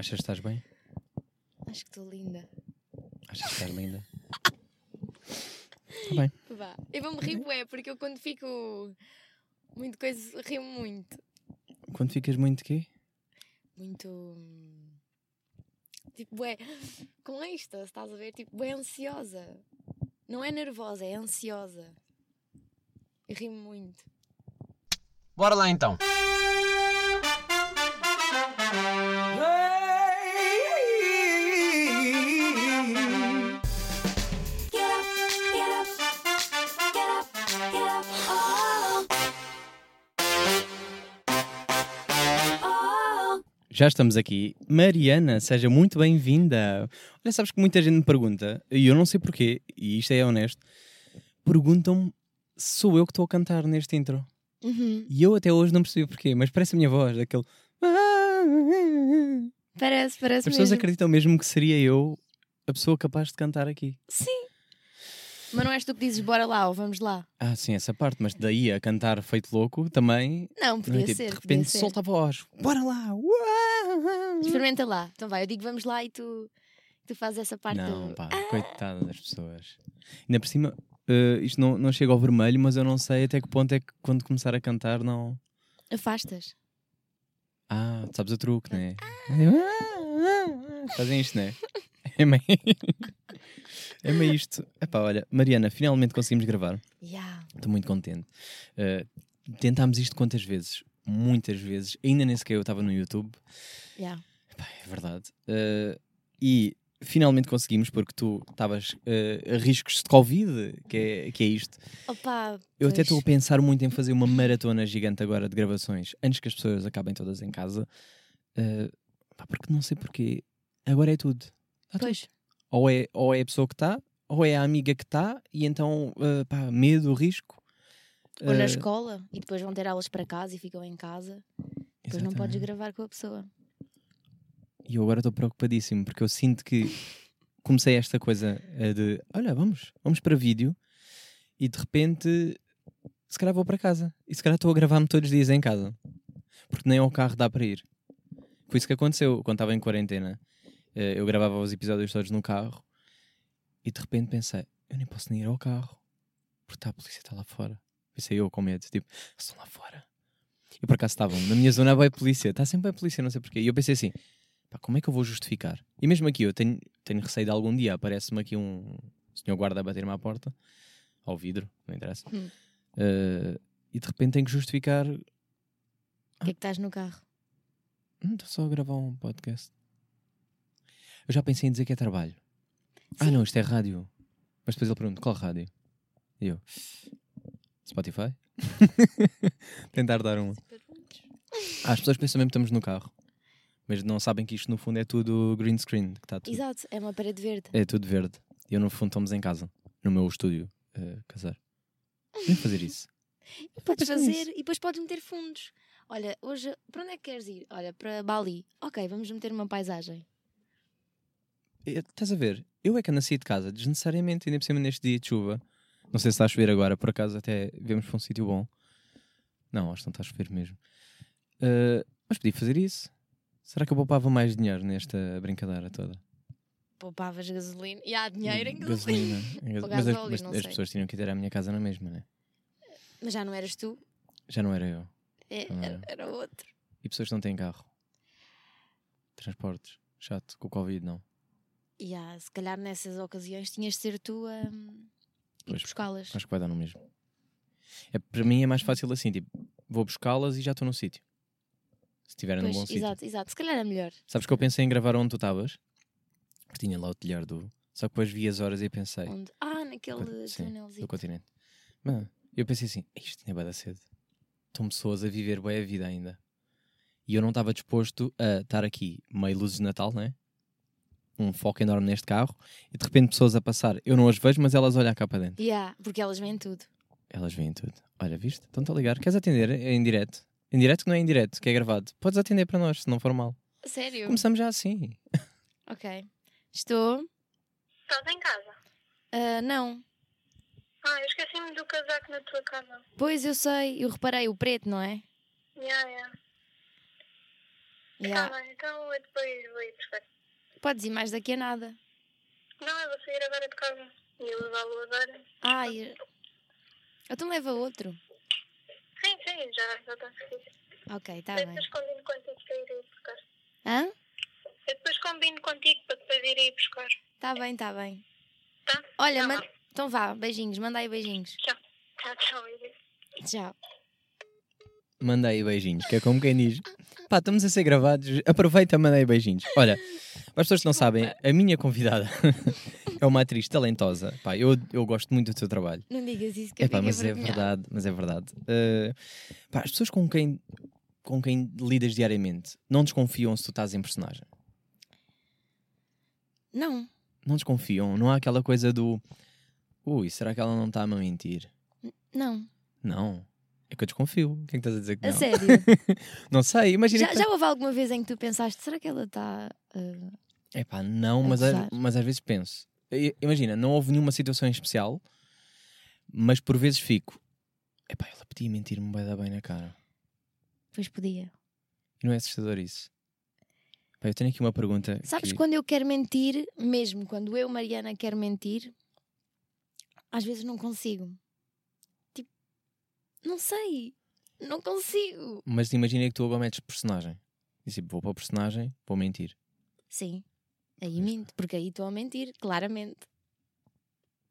Achas que estás bem? Acho que estou linda. Achas que estás linda? Está bem. Vá. Eu vou-me rir, bué, porque eu quando fico muito coisa, rio muito. Quando ficas muito quê? Muito. hum, Tipo, bué. Com esta, estás a ver? Tipo, bué ansiosa. Não é nervosa, é ansiosa. Eu rio muito. Bora lá então. Já estamos aqui. Mariana, seja muito bem-vinda. Olha, sabes que muita gente me pergunta, e eu não sei porquê, e isto é honesto, perguntam-me se sou eu que estou a cantar neste intro. Uhum. E eu até hoje não percebi porquê, mas parece a minha voz, aquele. Parece, parece As pessoas mesmo. acreditam mesmo que seria eu a pessoa capaz de cantar aqui. Sim. Mas não és tu que dizes bora lá ou vamos lá? Ah, sim, essa parte, mas daí a cantar feito louco também. Não, não podia é tipo, ser. de podia repente ser. solta a voz. Bora lá! Uau! Experimenta lá. Então vai, eu digo vamos lá e tu, tu fazes essa parte Não, do... pá, coitada das pessoas. Ainda por cima, eh, isto não, não chega ao vermelho, mas eu não sei até que ponto é que quando começar a cantar não. Afastas. Ah, sabes o truque, né? Fazem isto, né? É meio. É meio isto. Epá, olha, Mariana, finalmente conseguimos gravar. Yeah. Estou muito contente. Eh, tentámos isto quantas vezes? Muitas vezes. Ainda nem sequer eu estava no YouTube. Yeah. Pá, é verdade. Eh, e finalmente conseguimos, porque tu estavas eh, a riscos de Covid, que é, que é isto. Opa, Eu até pois. estou a pensar muito em fazer uma maratona gigante agora de gravações, antes que as pessoas acabem todas em casa. Pá, porque não sei porquê. Agora é tudo. Tudo. Pois. Ou é, ou é a pessoa que está, ou é a amiga que está, e então, eh, pá, medo, risco. Ou na Eh, escola e depois vão ter aulas para casa e ficam em casa. Depois não podes exatamente. gravar com a pessoa. E eu agora estou preocupadíssimo porque eu sinto que comecei esta coisa eh, de olha, vamos, vamos para vídeo e de repente se calhar vou para casa e se calhar estou a gravar-me todos os dias em casa porque nem ao carro dá para ir. Foi isso que aconteceu quando estava em quarentena. Eh, Eu gravava os episódios todos no carro e de repente pensei, eu nem posso nem ir ao carro porque está a polícia está lá fora. Pensei eu com medo, tipo, estão lá fora. E por acaso estavam, na minha zona vai a polícia, está sempre a polícia, não sei porquê. E eu pensei assim, pá, como é que eu vou justificar? E mesmo aqui, eu tenho, tenho receio de algum dia aparece-me aqui um senhor guarda a bater-me à porta, ao vidro, não interessa, Hum. Eh, e de repente tenho que justificar, O que é que estás no carro? "Hum, estou só a gravar um podcast. Eu já pensei em dizer que é trabalho. Ah, Sim. não, isto é rádio. Mas depois ele pergunta, qual rádio? E eu, Spotify? Tentar dar um. Ah, as pessoas pensam mesmo que estamos no carro. Mas não sabem que isto no fundo é tudo green screen. Que está tudo, Exato, é uma parede verde. é tudo verde. E eu no fundo estamos em casa. No meu estúdio eh, casar. Vem fazer isso. E podes fazer e depois podes meter fundos. Olha, hoje, para onde é que queres ir? Olha, para Bali. Ok, vamos meter uma paisagem. Estás a ver? Eu é que nasci de casa, desnecessariamente, ainda por cima neste dia de chuva. Não sei se está a chover agora, por acaso até vemos para um sítio bom. Não, acho que não está a chover mesmo. Eh, mas podia fazer isso. Será que eu poupava mais dinheiro nesta brincadeira toda? Poupavas gasolina. E há dinheiro em gasolina. Gasolina. Em mas as, gasóleo, mas não as pessoas tinham que ter à minha casa na mesma, né? Mas já não eras tu, Já não era eu. é- Ah. era, era outro. E pessoas que não têm carro. Transportes. Chato. Com o Covid, não. E há, se calhar nessas ocasiões tinhas de ser tu a Pois, buscá-las. Acho que vai dar no mesmo. É, para mim é mais fácil assim, tipo, vou buscá-las e já estou no sítio. Se estiverem num bom sítio. exato, exato. Se calhar é melhor. Sabes que eu pensei em gravar onde tu estavas? Que tinha lá o telhar do. Só que depois vi as horas e pensei. Onde? Ah, naquele túnelzinho. do continente. Eu pensei assim, isto ainda vai dar cedo. Estão pessoas a viver bem a vida ainda. E eu não estava disposto a estar aqui meio luzes de Natal, né? Um foco enorme neste carro e de repente pessoas a passar. Eu não as vejo, mas elas olham cá para dentro. Yeah, porque elas veem tudo. Elas veem tudo. Olha, viste? Estão-te a ligar. Queres atender? Em direto. Em direto que não é em direto, que é gravado. Podes atender para nós, se não for mal. Sério? Começamos já assim. Ok. Estou. Estás em casa? Ah, não. Ah, eu esqueci-me do casaco na tua casa. Pois eu sei, eu reparei, o preto, não é? Yeah, yeah. Yeah. Tá bem, então eu depois vou ir buscar. Podes ir mais daqui a nada. Não, eu vou sair agora de casa. E eu levá-lo agora. Ai, então leva outro. Sim, sim, já já está seguido. Ok, tá Eu bem. depois combino contigo para ir aí buscar. Hã? Eu depois combino contigo para depois ir aí buscar. Tá bem, tá bem. Tá? Olha, Tá man- então vá, beijinhos, manda aí beijinhos. Tchau. Tchau, tchau. Iris. Tchau. Manda aí beijinhos, que é como quem diz. Pá, estamos a ser gravados, aproveita e manda aí beijinhos. Olha, para as pessoas que não sabem, a minha convidada é uma atriz talentosa. Pá, eu, eu gosto muito do teu trabalho. Não digas isso que eu Epá, fico mas é verdade, mas é verdade. Uh, pá, as pessoas com quem, com quem lidas diariamente não desconfiam se tu estás em personagem. Não, Não desconfiam. Não há aquela coisa do ui, será que ela não está a me mentir? não. Não. É que eu desconfio. Quem é que estás a dizer que A não? sério. Não sei, imagina. já, que já houve alguma vez em que tu pensaste, será que ela está. uh, Epá, não, a mas, a- mas às vezes penso. Imagina, não houve nenhuma situação em especial, mas por vezes fico. Epá, ela podia mentir-me bem bem na cara. Pois podia. Não é assustador isso? Pá, eu tenho aqui uma pergunta. Sabes que- quando eu quero mentir, mesmo quando eu, Mariana, quero mentir, às vezes não consigo. Não sei. Não consigo. Mas imagina que tu agora metes personagem. E tipo, vou para o personagem, vou mentir. Sim. Aí minto, porque aí estou a mentir, claramente.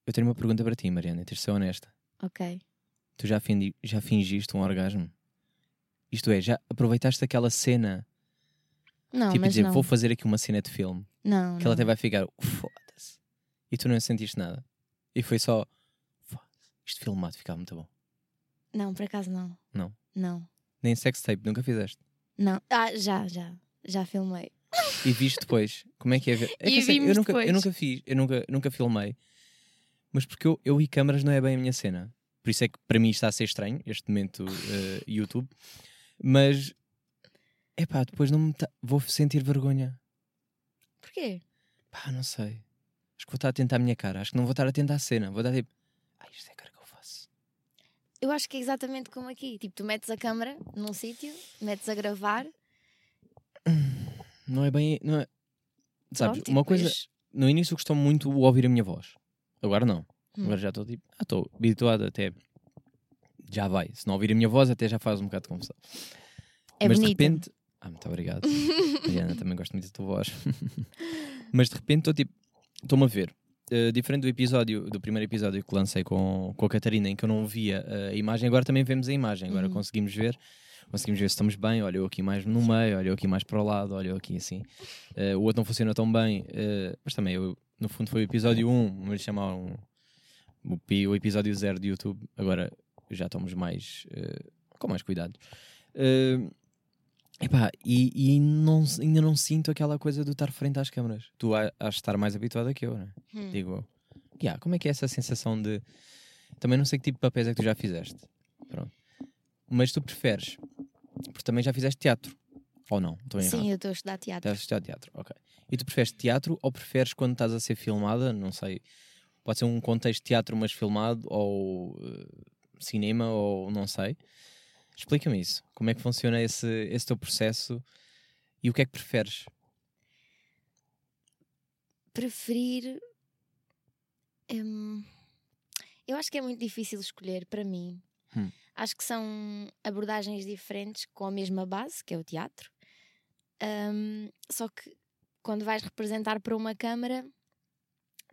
Eu tenho uma pergunta para ti, Mariana, tens de ser honesta. Ok. Tu já, fingi- já fingiste um orgasmo? Isto é, já aproveitaste aquela cena, Não, tipo mas dizer, não. vou fazer aqui uma cena de filme, Não, que não. ela até vai ficar, foda-se. E tu não sentiste nada. E foi só, foda-se, isto filmado ficava muito bom. Não, por acaso não. Não? Não. Nem sex tape, nunca fizeste. Não. Ah, já, já. Já filmei. E viste depois, como é que é ver? É que, assim, eu, nunca, eu depois. nunca fiz, eu nunca, nunca filmei, mas porque eu, eu e câmaras não é bem a minha cena. Por isso é que para mim está a ser estranho, este momento eh, YouTube. Mas, é pá, depois não me tá- vou sentir vergonha. Porquê? Pá, não sei. Acho que vou estar atento à minha cara. Acho que não vou estar atento à cena. Vou estar tipo, ah, isto é a cara que eu faço. Eu acho que é exatamente como aqui. Tipo, tu metes a câmera num sítio, metes a gravar. Não é bem. Não é... Sabes, pronto, uma coisa. depois- No início gostou muito de ouvir a minha voz. Agora não. Hum. Agora já estou tipo, ah, estou habituado até. Já vai. Se não ouvir a minha voz, até já faz um bocado de confusão. É Mas de bonita. repente. Ah, muito obrigado. Mariana, também gosto muito da tua voz. Mas de repente estou tipo. Estou-me a ver. Uh, diferente do episódio, do primeiro episódio que lancei com, com a Catarina, em que eu não via uh, a imagem, agora também vemos a imagem. Agora Uhum. conseguimos ver. Conseguimos ver se estamos bem. Olha eu aqui mais no meio, olha eu aqui mais para o lado, olha eu aqui assim. Uh, o outro não funciona tão bem, uh, mas também, eu, no fundo, foi o episódio 1, mas chamaram o, o episódio 0 de YouTube. Agora já estamos mais com mais cuidado. Uh, epá, e e não, ainda não sinto aquela coisa de estar frente às câmaras. Tu has de estar mais habituado que eu, né? Hum. digo eu. Yeah, como é que é essa sensação de. Também não sei que tipo de papéis é que tu já fizeste. Pronto. Mas tu preferes. Porque também já fizeste teatro. Ou não? Estou errado. Sim, eu estou a estudar teatro. Estás a estudar teatro, ok. E tu preferes teatro ou preferes quando estás a ser filmada, não sei, pode ser um contexto de teatro mas filmado, ou eh, cinema, ou não sei. Explica-me isso. Como é que funciona esse, esse teu processo e o que é que preferes? Preferir. hum, eu acho que é muito difícil escolher para mim. Hum. Acho que são abordagens diferentes com a mesma base, que é o teatro. Hum, só que quando vais representar para uma câmara,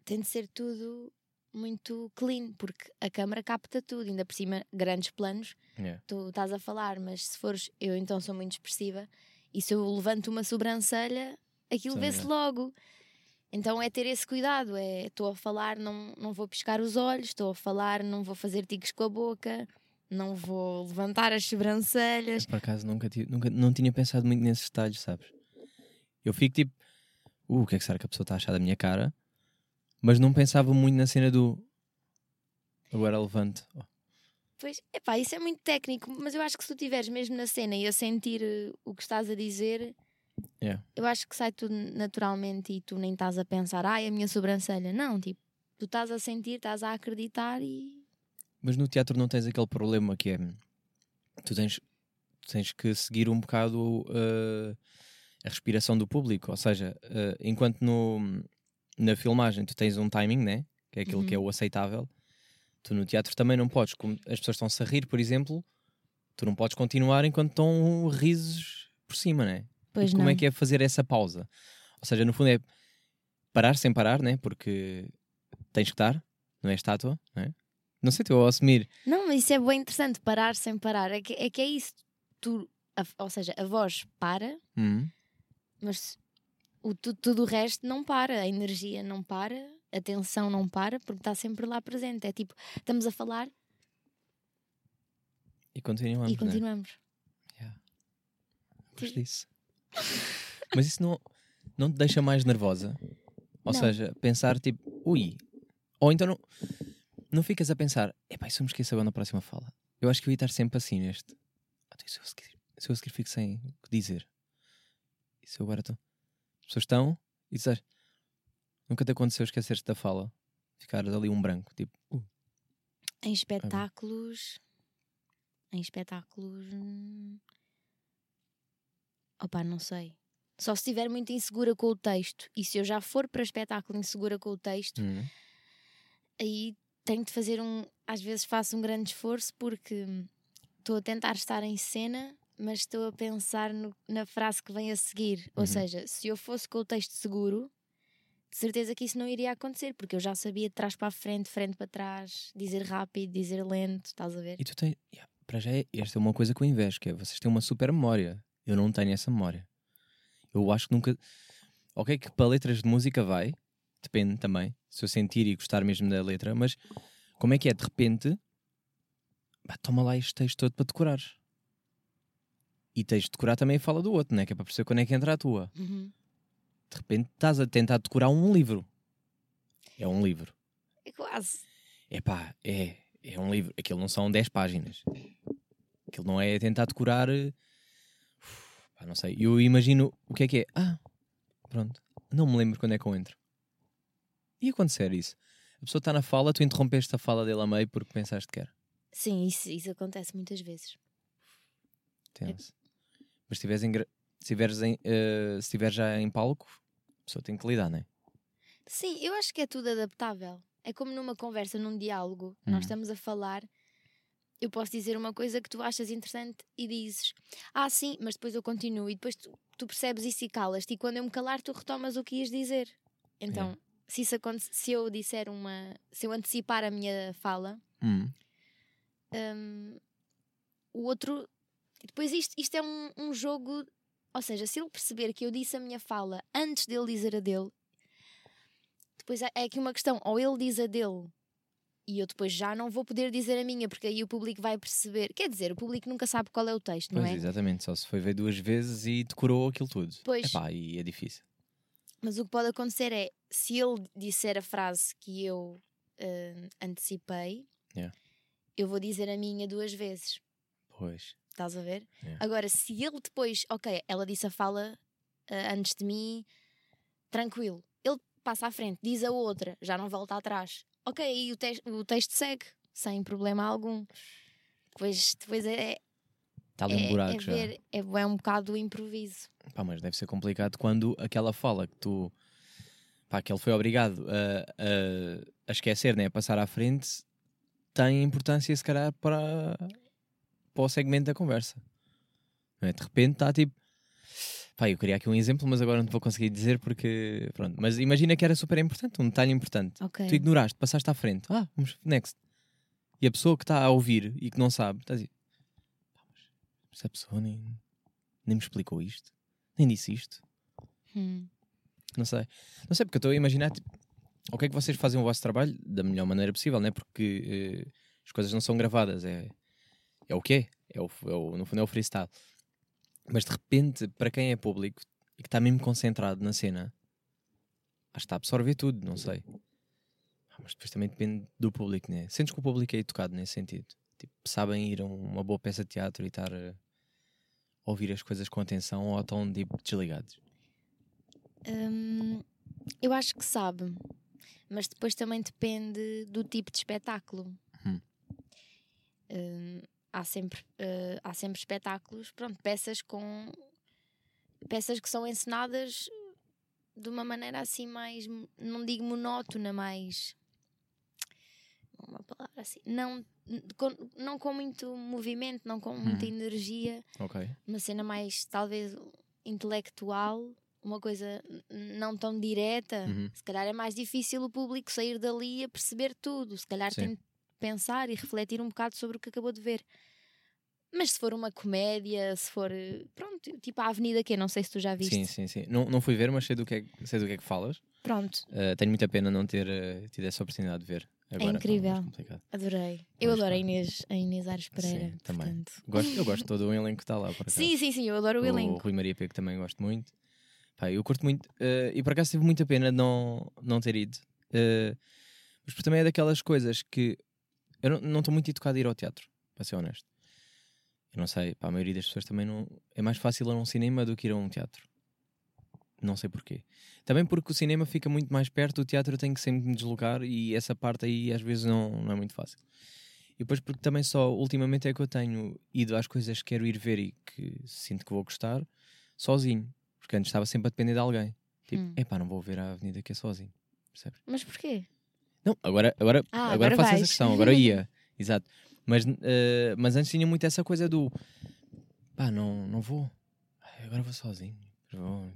tem de ser tudo muito clean, porque a câmara capta tudo, ainda por cima, grandes planos. Yeah. Tu estás a falar, mas se fores, eu então sou muito expressiva, e se eu levanto uma sobrancelha, aquilo vê-se é. logo. Então é ter esse cuidado, é estou a falar, não, não vou piscar os olhos, estou a falar, não vou fazer ticos com a boca, não vou levantar as sobrancelhas. Por acaso nunca, tive- nunca não tinha pensado muito nesses detalhes, sabes? Eu fico tipo, uh, o que é que será que a pessoa está a achar da minha cara? Mas não pensava muito na cena do agora levante. Pois, epá, isso é muito técnico, mas eu acho que se tu estiveres mesmo na cena e a sentir eh, o que estás a dizer, Yeah. eu acho que sai tudo naturalmente e tu nem estás a pensar, ai, a minha sobrancelha. Não, tipo, tu estás a sentir, estás a acreditar e. Mas no teatro não tens aquele problema que é tu tens, tens que seguir um bocado uh, a respiração do público. Ou seja, eh, enquanto no, na filmagem tu tens um timing, né? que é aquilo que é o aceitável, tu no teatro também não podes. Como as pessoas estão-se a rir, por exemplo, tu não podes continuar enquanto estão risos por cima, né? Pois e como não. é que é fazer essa pausa? Ou seja, no fundo é parar sem parar, né? Porque tens que estar, não é estátua, né? Não sei, estou a assumir. Não, mas isso é bem interessante, parar sem parar. É que é, que é isso. Tu, a- ou seja, a voz para, Hum, mas o, tu- tudo o resto não para. A energia não para, a tensão não para, porque está sempre lá presente. É tipo, estamos a falar e continuamos, e né? continuamos. Gosto disso. Mas isso não, não te deixa mais nervosa? Ou Não. seja, pensar tipo, ui. Ou então não, não ficas a pensar, epá, se eu me esqueço agora na próxima fala? Eu acho que eu ia estar sempre assim neste. Ah, se eu se eu seguir fico sem o que dizer? E se eu agora estou. As pessoas estão e dizes, nunca te aconteceu esquecer-te da fala? Ficar ali um branco, tipo, uh, Em espetáculos. Em espetáculos. Opá, não sei. Só se estiver muito insegura com o texto. E se eu já for para espetáculo insegura com o texto, hum, aí tenho de fazer um. Às vezes faço um grande esforço porque estou a tentar estar em cena, mas estou a pensar no- na frase que vem a seguir. Ou Uhum. seja, se eu fosse com o texto seguro, de certeza que isso não iria acontecer, porque eu já sabia de trás para a frente, frente para trás, dizer rápido, dizer lento, estás a ver? E tu tens. yeah, para já, é, esta é uma coisa que eu invejo, que é vocês têm uma super memória. Eu não tenho essa memória. Eu acho que nunca. Ok, que para letras de música vai, depende também, se eu sentir e gostar mesmo da letra, mas como é que é? De repente, pá, toma lá este texto todo para decorares. E tens de decorar também a fala do outro, né? Que é para perceber quando é que entra a tua. Uhum. De repente estás a tentar decorar um livro. É um livro. É quase. Epá, é, é um livro. Aquilo não são 10 páginas. Aquilo não é tentar decorar. eh, uf, pá, não sei. Eu imagino o que é que é. Ah, pronto. Não me lembro quando é que eu entro. E acontecer isso? A pessoa está na fala, tu interrompeste a fala dele a meio porque pensaste que era. Sim, isso, isso acontece muitas vezes. Tenso. Mas se estiveres em, se em, eh, se já em palco, a pessoa tem que lidar, não é? Sim, eu acho que é tudo adaptável. É como numa conversa, num diálogo, Hum. nós estamos a falar. Eu posso dizer uma coisa que tu achas interessante e dizes, ah, sim, mas depois eu continuo. E depois tu, tu percebes isso e calas-te. E quando eu me calar, tu retomas o que ias dizer. Então, se, isso se eu disser uma. Se eu antecipar a minha fala, Hum. hum, o outro. E Depois isto, isto é um, um jogo. Ou seja, se ele perceber que eu disse a minha fala antes dele dizer a dele, depois é aqui uma questão. Ou ele diz a dele e eu depois já não vou poder dizer a minha, porque aí o público vai perceber. Quer dizer, o público nunca sabe qual é o texto, não Pois, é? exatamente. Só se foi ver duas vezes e decorou aquilo tudo. Pois. Epá, e é difícil. Mas o que pode acontecer é, se ele disser a frase que eu hum, antecipei, Yeah. eu vou dizer a minha duas vezes. Pois. Estás a ver? Yeah. Agora, se ele depois, ok, ela disse a fala ah, antes de mim, tranquilo. Ele passa à frente, diz a outra, já não volta atrás. Ok, aí o, tes- o texto segue, sem problema algum. Depois, depois é, Está ali um é, buraco é já. ver, é, é um bocado o improviso. Pá, mas deve ser complicado quando aquela fala que tu. Pá, que ele foi obrigado a, a, a esquecer, né? a passar à frente, tem importância, se calhar, para, para o segmento da conversa. É? De repente está tipo. Pá, eu queria aqui um exemplo, mas agora não te vou conseguir dizer porque. Pronto. Mas imagina que era super importante, um detalhe importante. Ok. Tu ignoraste, passaste à frente. Ah, vamos, next. E a pessoa que está a ouvir e que não sabe, está a dizer: "Pá, mas essa pessoa nem, nem me explicou isto, nem disse isto. Hum. Não sei. Não sei, porque eu estou a imaginar tipo, o que é que vocês fazem o vosso trabalho da melhor maneira possível, né? Porque eh, as coisas não são gravadas, é, é o que é. É o, é o- no fundo é o freestyle. Mas de repente, para quem é público e que está mesmo concentrado na cena, acho que está a absorver tudo, não sei. Ah, Mas depois também depende do público, né? Sentes que o público é educado nesse sentido. Tipo, sabem ir a uma boa peça de teatro e estar a ouvir as coisas com atenção ou estão tipo, desligados. Hum, eu acho que sabe, mas depois também depende do tipo de espetáculo. Hum. Hum, há, sempre, eh, há sempre espetáculos, pronto, peças com peças que são encenadas de uma maneira assim mais, não digo monótona, mais uma palavra assim, não com, não com muito movimento, não com muita Hum. energia, Ok. uma cena mais talvez intelectual, uma coisa não tão direta. Uhum. Se calhar é mais difícil o público sair dali a perceber tudo. Se calhar Sim. tem de pensar e refletir um bocado sobre o que acabou de ver. Mas se for uma comédia, se for. eh, Pronto, tipo a Avenida que não sei se tu já viste. Sim, sim, sim. Não, não fui ver, mas sei do que é, que- sei do que, é que falas. Pronto, Uh, tenho muita pena não ter uh, tido essa oportunidade de ver. Agora, tá incrível. adorei. Eu adoro a. Inês, a Inês Ares Pereira. Sim, também. portanto. Gosto, eu gosto todo o elenco que está lá. Sim, sim, sim, eu adoro o, o elenco. Rui Maria Pego também gosto muito. Pá, eu curto muito. uh, e por acaso tive muita pena de não, não ter ido. Uh, mas também é daquelas coisas que eu não estou muito educado a ir ao teatro, para ser honesto. Eu não sei, para a maioria das pessoas também não. É mais fácil ir a um cinema do que ir a um teatro. Não sei porquê. Também porque o cinema fica muito mais perto, o teatro tem que sempre me deslocar e essa parte aí às vezes não, não é muito fácil. E depois porque também só ultimamente é que eu tenho ido às coisas que quero ir ver e que sinto que vou gostar sozinho. Porque antes estava sempre a depender de alguém. Tipo, Hum. epá, não vou ver a avenida que é sozinho. Percebes? Mas porquê? Não, agora, agora, Ah, agora, agora faço essa vais. questão, agora ia. Exato. Mas, eh, mas antes tinha muito essa coisa do pá, não, não vou. Agora vou sozinho. Vou,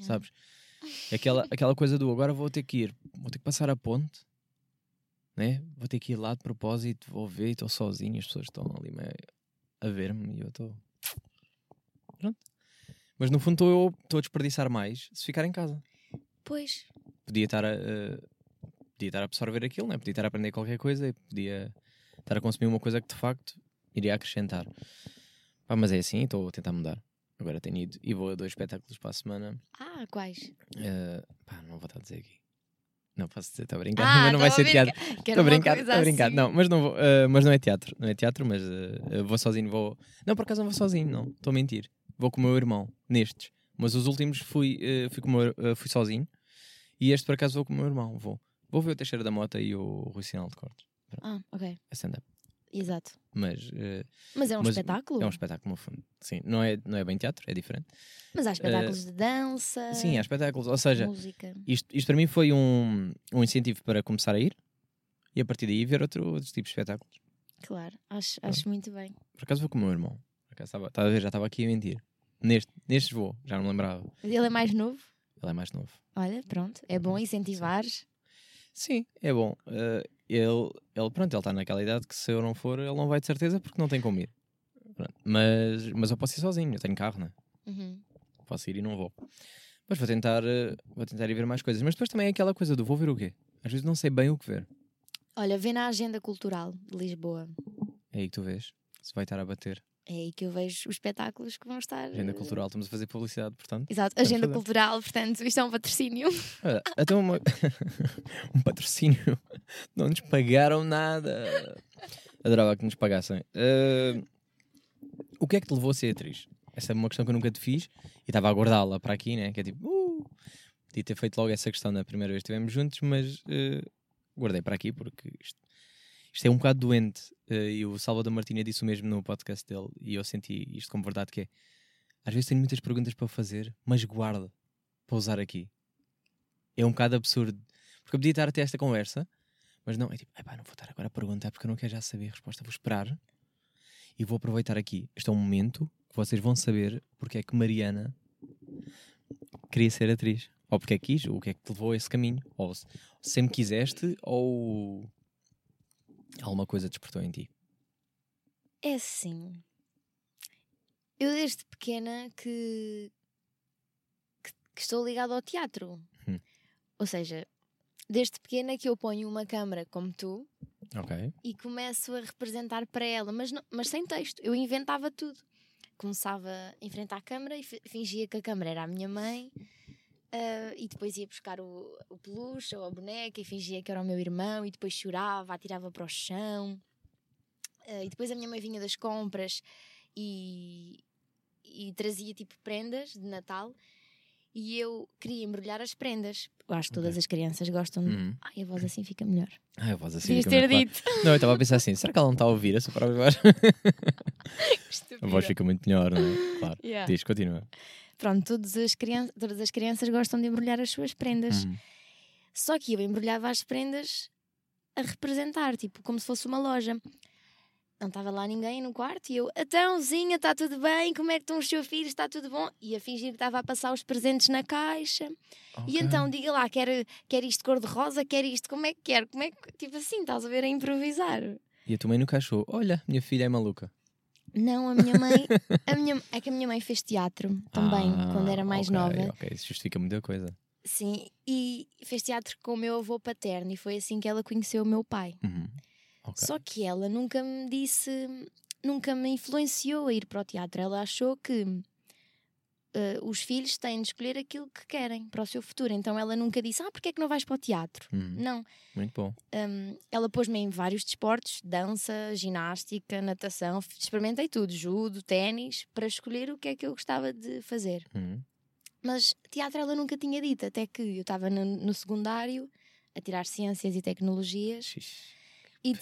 Sabes? Aquela, aquela coisa do agora vou ter que ir, vou ter que passar a ponte, né? Vou ter que ir lá de propósito, vou ver e estou sozinho, as pessoas estão ali meio a ver-me e eu estou. Pronto. Mas no fundo estou eu estou a desperdiçar mais se ficar em casa. Pois, Podia estar a, eh, podia estar a absorver aquilo, né? podia estar a aprender qualquer coisa e podia estar a consumir uma coisa que de facto iria acrescentar. Pá, mas é assim, estou a tentar mudar. Agora tenho ido e vou a dois espetáculos para a semana. ah, quais? Eh, pá, não vou estar a dizer aqui. Não posso dizer, está a brincar, Ah, mas não vai ser teatro. Estou a brincar, estou a brincar. assim. Não, mas não, vou, eh, mas não é teatro. Não é teatro, mas eh, vou sozinho. Vou... Não, por acaso não vou sozinho, não. Estou a mentir. Vou com o meu irmão, nestes. Mas os últimos fui, eh, fui, com o meu- fui sozinho. E este por acaso vou com o meu irmão. Vou. Vou ver o Teixeira da Mota e o Rui Sinal de Cortes. Ah, ok, É stand-up. exato. Mas eh, Mas é um Mas espetáculo? é um espetáculo no fundo. Sim, não é, não é bem teatro, é diferente. Mas há espetáculos de dança, Sim, há espetáculos. Ou seja, música. isto, isto para mim foi um, um incentivo para começar a ir e a partir daí ver outro, outros tipos de espetáculos. Claro, acho, acho muito bem. Por acaso vou com o meu irmão. Por acaso estava, estava a ver, já estava aqui a mentir. Neste, nestes vou, já não me lembrava. Ele é mais novo? Ele é mais novo. Olha, pronto, é bom incentivares. Sim, é bom. Eh, ele, ele, pronto, ele está naquela idade que se eu não for, ele não vai de certeza porque não tem como ir. Pronto. Mas, mas eu posso ir sozinho, eu tenho carro, né? Uhum. Posso ir e não vou. Mas vou tentar, eh, vou tentar ir ver mais coisas. Mas depois também é aquela coisa do vou ver o quê? Às vezes não sei bem o que ver. Olha, vê na agenda cultural de Lisboa. É aí que tu vês. Se vai estar a bater. É aí que eu vejo os espetáculos que vão estar. Agenda eh, cultural, estamos a fazer publicidade, portanto. Exato, agenda cultural, portanto, isto é um patrocínio. Olha, até uma... um patrocínio. Não nos pagaram nada. Adorava que nos pagassem. Eh, o que é que te levou a ser atriz? Essa é uma questão que eu nunca te fiz e estava a guardá-la para aqui, né? Que é tipo, uh, podia ter feito logo essa questão na primeira vez que estivemos juntos, mas eh, guardei para aqui porque isto, isto é um bocado doente. eh, e o Salvador Martinha disse o mesmo no podcast dele e eu senti isto como verdade que é às vezes tenho muitas perguntas para fazer, mas guardo para usar aqui. É um bocado absurdo. Porque eu podia estar até esta conversa, mas não, é tipo, "Epá, não vou estar agora a perguntar porque eu não quero já saber a resposta. Vou esperar e vou aproveitar aqui. Este é um momento que vocês vão saber porque é que Mariana queria ser atriz. Ou porque é que quis, ou o que é que te levou a esse caminho. Ou se- sempre quiseste, ou alguma coisa despertou em ti. É assim. Eu desde pequena que, que, que estou ligada ao teatro. Hum. Ou seja, desde pequena que eu ponho uma câmara como tu Ok. e começo a representar para ela, mas, não- mas sem texto. Eu inventava tudo. Começava em frente à câmara e fi- fingia que a câmara era a minha mãe. Ah, e depois ia buscar o, o peluche ou a boneca e fingia que era o meu irmão e depois chorava, atirava para o chão. Ah, e depois a minha mãe vinha das compras e, e trazia tipo prendas de Natal e eu queria embrulhar as prendas. Eu acho que todas Ok. as crianças gostam de. Uhum. Ai, a voz assim fica melhor. Ah, a voz assim. Devias fica ter muito dito. Não, eu estava a pensar assim, será que ela não está a ouvir a sua própria voz? A voz fica muito melhor, não é? Claro. Yeah. Diz, continua. Pronto, todas as, crian todas as crianças gostam de embrulhar as suas prendas. Hum. Só que eu embrulhava as prendas a representar, tipo, como se fosse uma loja. Não estava lá ninguém no quarto e eu, atãozinha, está tudo bem? Como é que estão os seus filhos? Está tudo bom? E a fingir que estava a passar os presentes na caixa. E Ok. então, diga lá, quer, quer isto cor-de-rosa? Quer isto? Como é que quer? Como é que... Tipo assim, estás a ver a improvisar. E a tua mãe nunca achou, olha, minha filha é maluca. Não, a minha mãe... a minha, é que a minha mãe fez teatro também, Ah, quando era mais ok, nova. Ok, isso justifica muita coisa. Sim, e fez teatro com o meu avô paterno e foi assim que ela conheceu o meu pai. Uhum. Ok. Só que ela nunca me disse, nunca me influenciou a ir para o teatro. Ela achou que eh, os filhos têm de escolher aquilo que querem para o seu futuro. Então ela nunca disse, ah, porque é que não vais para o teatro? Uhum. Não. Muito bom. Hum, ela pôs-me em vários desportos, dança, ginástica, natação, experimentei tudo, judo, ténis, para escolher o que é que eu gostava de fazer. Uhum. Mas teatro ela nunca tinha dito, até que eu estava no, no secundário a tirar ciências e tecnologias. Xixi. E.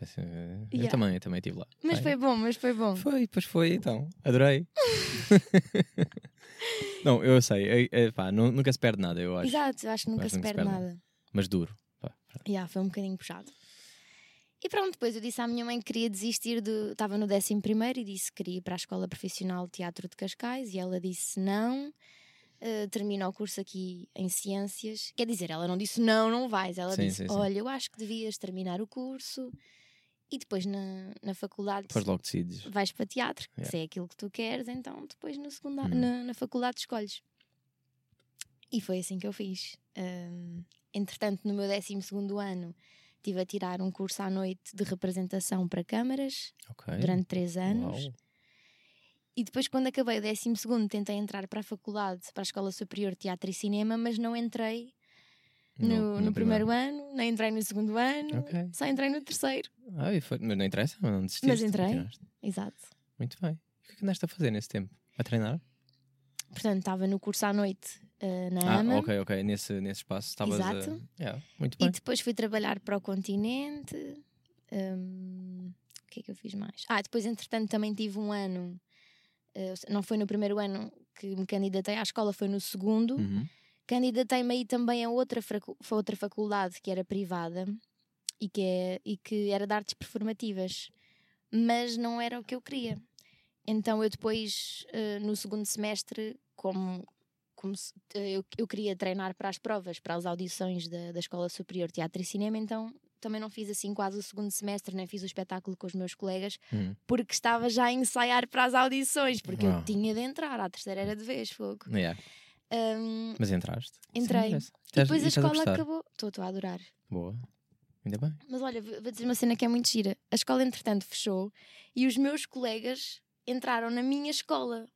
Eu Yeah. também, eu também estive lá. Mas Ai, foi bom, mas foi bom. Foi, pois foi, então. Adorei. não, eu sei. é- é, pá, nu- nunca se perde nada, eu acho. Exato, eu acho que nunca Acho se nunca se perde perde nada. Mas duro. Pá. Yeah, foi um bocadinho puxado. E pronto, depois eu disse à minha mãe que queria desistir do. Estava no 11 e disse que queria ir para a Escola Profissional de Teatro de Cascais e ela disse não. eh, termina o curso aqui em Ciências. Quer dizer, ela não disse não, não vais. Ela Sim, disse: sim, sim. Olha, eu acho que devias terminar o curso e depois na, na faculdade Depois logo decides. vais para teatro, Yeah. se é aquilo que tu queres, então depois no secunda Uhum. na, na faculdade escolhes. E foi assim que eu fiz. Hum, entretanto, no meu 12 ano, estive a tirar um curso à noite de representação para câmaras Ok. durante três anos. Uau. E depois, quando acabei o 12, tentei entrar para a faculdade, para a Escola Superior de Teatro e Cinema, mas não entrei no, no primeiro ano, nem entrei no segundo ano, Ok. só entrei no terceiro. Ah, e foi- mas não interessa, mas não desististe. Mas entrei. continuaste. Exato. Muito bem. E o que é que andaste a fazer nesse tempo? A treinar? Portanto, estava no curso à noite eh, na Ah, AMA. ok, ok. Nesse, nesse espaço estavas a. Exato. Yeah, muito E bem. depois fui trabalhar para o continente. hum, o que é que eu fiz mais? Ah, depois, entretanto, também tive um ano. eh, não foi no primeiro ano que me candidatei à escola, foi no segundo. Uhum. Candidatei-me aí também a outra, outra faculdade que era privada e que, é, e que era de artes performativas, mas não era o que eu queria. Então eu depois, eh, no segundo semestre, como, como se- eh, eu, eu queria treinar para as provas, para as audições da, da Escola Superior de Teatro e Cinema, então também não fiz assim quase o segundo semestre, nem fiz o espetáculo com os meus colegas, Uhum. porque estava já a ensaiar para as audições, porque Uau. eu tinha de entrar, à terceira era de vez, fogo. Yeah. Hum, Mas entraste? Entrei. interessa. e depois a estás escola gostar? acabou. Estou estou a adorar. Boa. Ainda bem. Mas olha, vou dizer uma cena que é muito gira. A escola, entretanto, fechou e os meus colegas entraram na minha escola.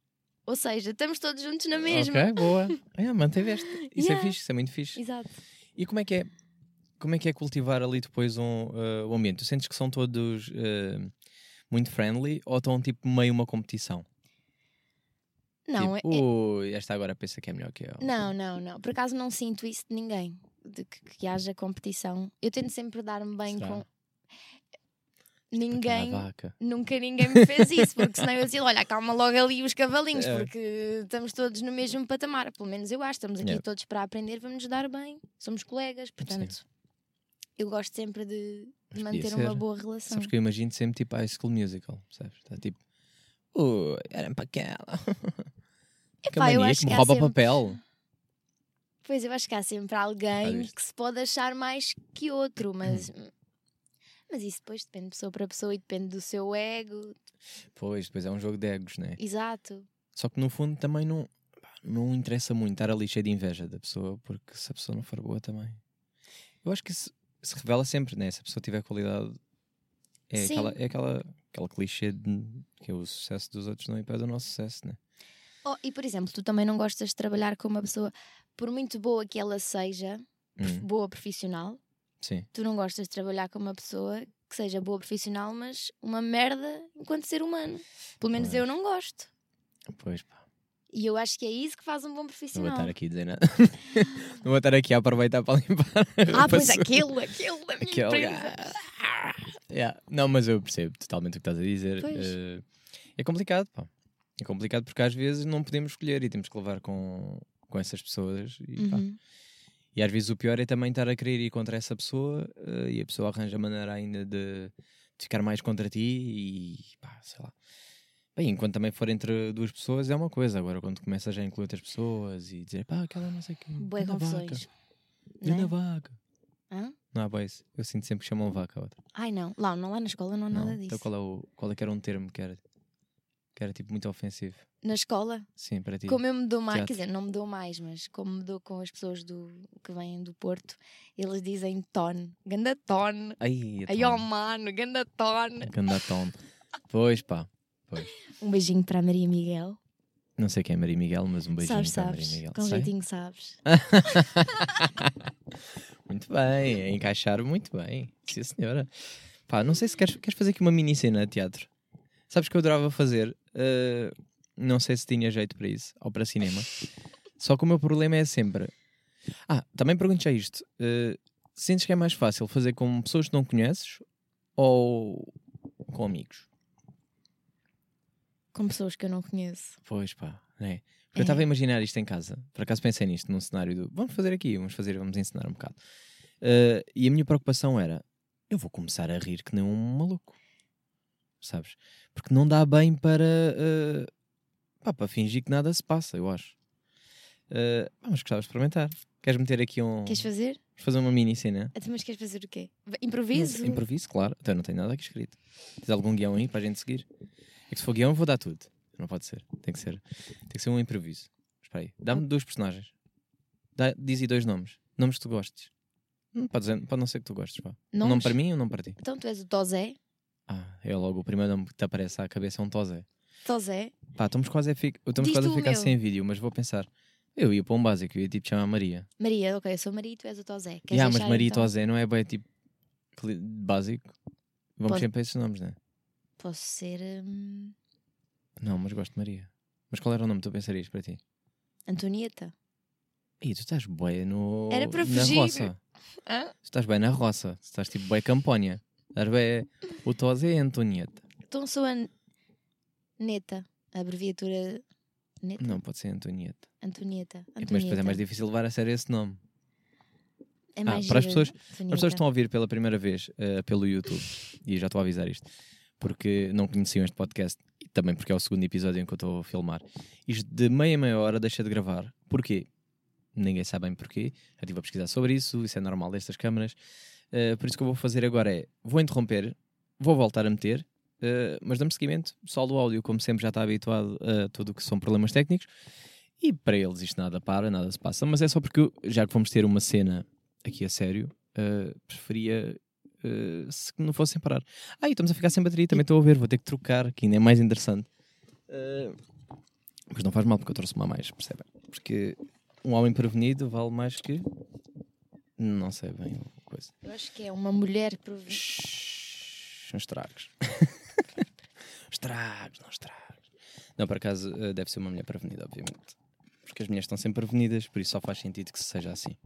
Ou seja, estamos todos juntos na mesma. Ok, boa. Ah, manteveste. Isso Yeah. é fixe, isso é muito fixe. Exato. E como é que é, como é, que é cultivar ali depois um, uh, o ambiente? Tu sentes que são todos uh, muito friendly ou estão tipo meio uma competição? Não, tipo, é- "Ui, esta agora pensa que é melhor que eu. não, não, não. Por acaso não sinto isso de ninguém. De que, que haja competição. Eu tento sempre dar-me bem Será? com. Aquela Ninguém. Nunca ninguém me fez isso, porque senão eu dizia: olha, calma logo ali os cavalinhos, É. porque estamos todos no mesmo patamar. Pelo menos eu acho, estamos aqui Yeah. todos para aprender, vamos nos dar bem, somos colegas, portanto, eu gosto sempre de, de manter uma boa relação. Sabes que eu imagino sempre tipo High School Musical, percebes? Está tipo, ui, era para aquela. Que Epá, mania que me rouba sempre- papel. Pois eu acho que há sempre alguém visto? que se pode achar mais que outro, mas. Mas isso depois depende de pessoa para pessoa e depende do seu ego. Pois, depois é um jogo de egos, né? Exato. Só que no fundo também não, não interessa muito estar ali cheio de inveja da pessoa, porque se a pessoa não for boa também. Eu acho que isso se revela sempre, né? Se a pessoa tiver qualidade, é, Sim. aquela, é aquela, aquela clichê de que o sucesso dos outros não impede o nosso sucesso, né? Oh, e por exemplo, tu também não gostas de trabalhar com uma pessoa, por muito boa que ela seja, Hum, boa profissional, sim, tu não gostas de trabalhar com uma pessoa que seja boa profissional, mas uma merda enquanto ser humano. Pelo menos Pois. eu não gosto. pois pá. E eu acho que é isso que faz um bom Não vou profissional. estar aqui a dizer nada. não vou estar aqui a aproveitar para limpar. Ah, pois aquele, aquele da minha Aquele empresa. Yeah. Não, mas eu percebo totalmente o que estás a dizer. Eh, é complicado, pá. É complicado porque às vezes não podemos escolher e temos que levar com, com essas pessoas. E, pá. Uhum. E às vezes o pior é também estar a querer ir contra essa pessoa eh, e a pessoa arranja maneira ainda de, de ficar mais contra ti e pá, sei lá. Bem, enquanto também for entre duas pessoas é uma coisa, agora quando começas a incluir outras pessoas e dizer pá, aquela não sei. Boé ganda vaca, confusões. ganda Né? vaca. Hã? Não há boys. Eu sinto sempre que chamam vaca a outra. Ai não, lá, não, lá na escola não há nada Não. disso. Então qual é, o, qual é que era um termo que era, que era tipo muito ofensivo? Na escola, Sim, para ti. como eu me dou mais, Teatro. quer dizer, não me dou mais, mas como me dou com as pessoas do, que vêm do Porto, eles dizem ton, ganda ton. Ai, Ai, oh mano, ganda ton. Ganda tom. Pois pá, pois. Um beijinho para a Maria Miguel. Não sei quem é Maria Miguel, mas um beijinho sabes, para sabes. Maria Miguel. Com Sei. jeitinho sabes. Muito bem, a encaixar muito bem. Sim, senhora. Pá, não sei se queres, queres fazer aqui uma mini cena de teatro. Sabes que eu adorava fazer? eh, não sei se tinha jeito para isso, ou para cinema. Só que o meu problema é sempre. Ah, também pergunto já isto. eh, sentes que é mais fácil fazer com pessoas que não conheces ou com amigos? Com pessoas que eu não conheço. Pois pá, é. Porque eu É. estava a imaginar isto em casa. Por acaso pensei nisto, num cenário do vamos fazer aqui, vamos fazer, vamos ensinar um bocado. Eh, e a minha preocupação era: eu vou começar a rir que nem um maluco, sabes? Porque não dá bem para, eh, pá, para fingir que nada se passa, eu acho. Pá, mas gostava de experimentar. Queres meter aqui um. Queres fazer? Vamos fazer uma mini cena? Então, Mas queres fazer o quê? Improviso? Improviso, claro. Então não tenho nada aqui escrito. Tens algum guião aí para a gente seguir? É que se for guião, vou dar tudo. Não pode ser. Tem que ser, tem que ser um improviso. Espera aí. Dá-me dois personagens. Dá, diz aí dois nomes. Nomes que tu gostes. Não pode, dizer, pode não ser que tu gostes. Pá. Um nome para mim e um nome para ti. Então tu és o Tozé. Ah, é logo o primeiro nome que te aparece à cabeça é um Tozé. Tozé. Pá, estamos quase a, fi... estamos quase a ficar meu. sem vídeo, mas vou pensar. Eu ia para um básico, eu ia tipo chamar Maria. Maria, ok, eu sou Maria e tu és o Tozé. Queres Yeah, mas Maria e então? Tozé não é bem tipo básico. Vamos Pode- sempre a esses nomes, não é? Posso ser hum, Não, mas gosto de Maria. Mas qual era o nome que tu pensarias para ti? Antonieta. Ih, tu estás bem no... Era para na fugir. roça. Hã? Tu estás bem na roça. Tu estás tipo bem campanha. Estás bem... O Tose é Antonieta. Então sou a Neta. A abreviatura Neta. Não, pode ser Antonieta. Antonieta. É, Mas depois é Antonieta. mais difícil levar a sério esse nome. É Ah, mais para as gira, pessoas- As Antonieta. pessoas que estão a ouvir pela primeira vez eh, pelo YouTube, e já estou a avisar isto, porque não conheciam este podcast, e também porque é o segundo episódio em que eu estou a filmar. Isto de meia meia hora deixa de gravar. Porquê? Ninguém sabe bem porquê. Já estive a pesquisar sobre isso, isso é normal destas câmaras. Eh, por isso que eu vou fazer agora é, vou interromper, vou voltar a meter, eh, mas damos seguimento só do áudio, como sempre já está habituado a tudo o que são problemas técnicos. E para eles isto nada para, nada se passa, mas é só porque já que vamos ter uma cena aqui a sério, uh, preferia uh, se não fossem parar. Ah, e estamos a ficar sem bateria, também estou a ver, vou ter que trocar, que ainda é mais interessante. Uh, mas não faz mal porque eu trouxe uma a mais, percebem? Porque um homem prevenido vale mais que. Não sei bem a coisa. Eu acho que é uma mulher provi- Shhh, Não estragos. estragos, não estragos. Não, por acaso uh, deve ser uma mulher prevenida, obviamente. Porque as mulheres estão sempre prevenidas, por isso só faz sentido que seja assim.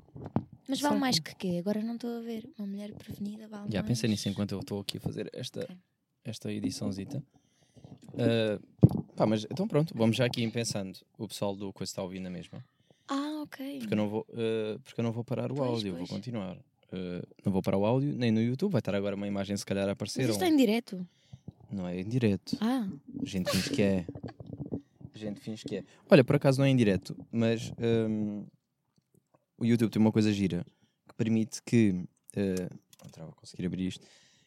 Mas vale mais que- quê? Agora não estou a ver. Uma mulher prevenida vale Já mais. pensei nisso enquanto eu estou aqui a fazer esta, Ok. esta ediçãozita. Ah, pá, mas então pronto, vamos já aqui ir pensando. O pessoal do coisa está a ouvir na mesma. Ah, ok. Porque eu não vou, ah, porque eu não vou parar o Pois, áudio, vou pois. continuar. Ah, não vou parar o áudio, nem no YouTube, vai estar agora uma imagem se calhar a aparecer. Mas isto é ou- em direto. Não é em direto. Ah, A gente finge que é. A gente finge que é. Olha, por acaso não é em direto, mas hum, o YouTube tem uma coisa gira que permite que. Uh, não conseguir abrir isto.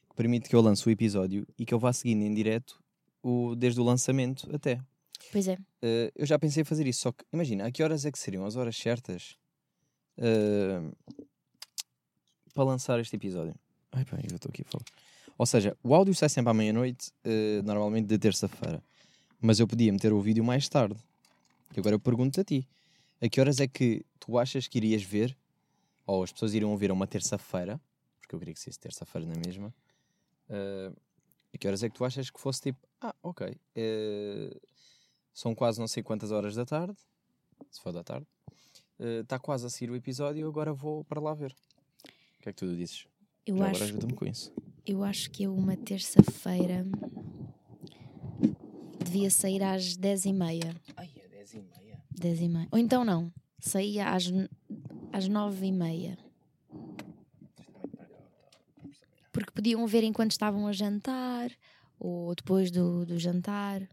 Que permite que eu lance o episódio e que eu vá seguindo em direto o, desde o lançamento até. pois é. Uh, eu já pensei em fazer isso, só que imagina, a que horas é que seriam as horas certas uh, para lançar este episódio? Ai, pá, eu estou aqui a falar. Ou seja, o áudio sai sempre à meia-noite, uh, normalmente de terça-feira, mas eu podia meter o vídeo mais tarde. E agora eu pergunto a ti: a que horas é que tu achas que irias ver, ou as pessoas iriam ver a uma terça-feira, porque eu queria que fosse terça-feira na é mesma, uh, eh, a que horas é que tu achas que fosse tipo, ah, ok, uh, são quase não sei quantas horas da tarde, se for da tarde, está uh, quase a sair o episódio, agora vou para lá ver. O que é que tu dizes? Eu Já acho, agora com isso. Eu acho que eu uma terça-feira devia sair às 10h30. Ai, é às 10h30? Dez e meia. Ou então não. Saía às, às nove e meia. Porque podiam ver enquanto estavam a jantar ou depois do, do jantar.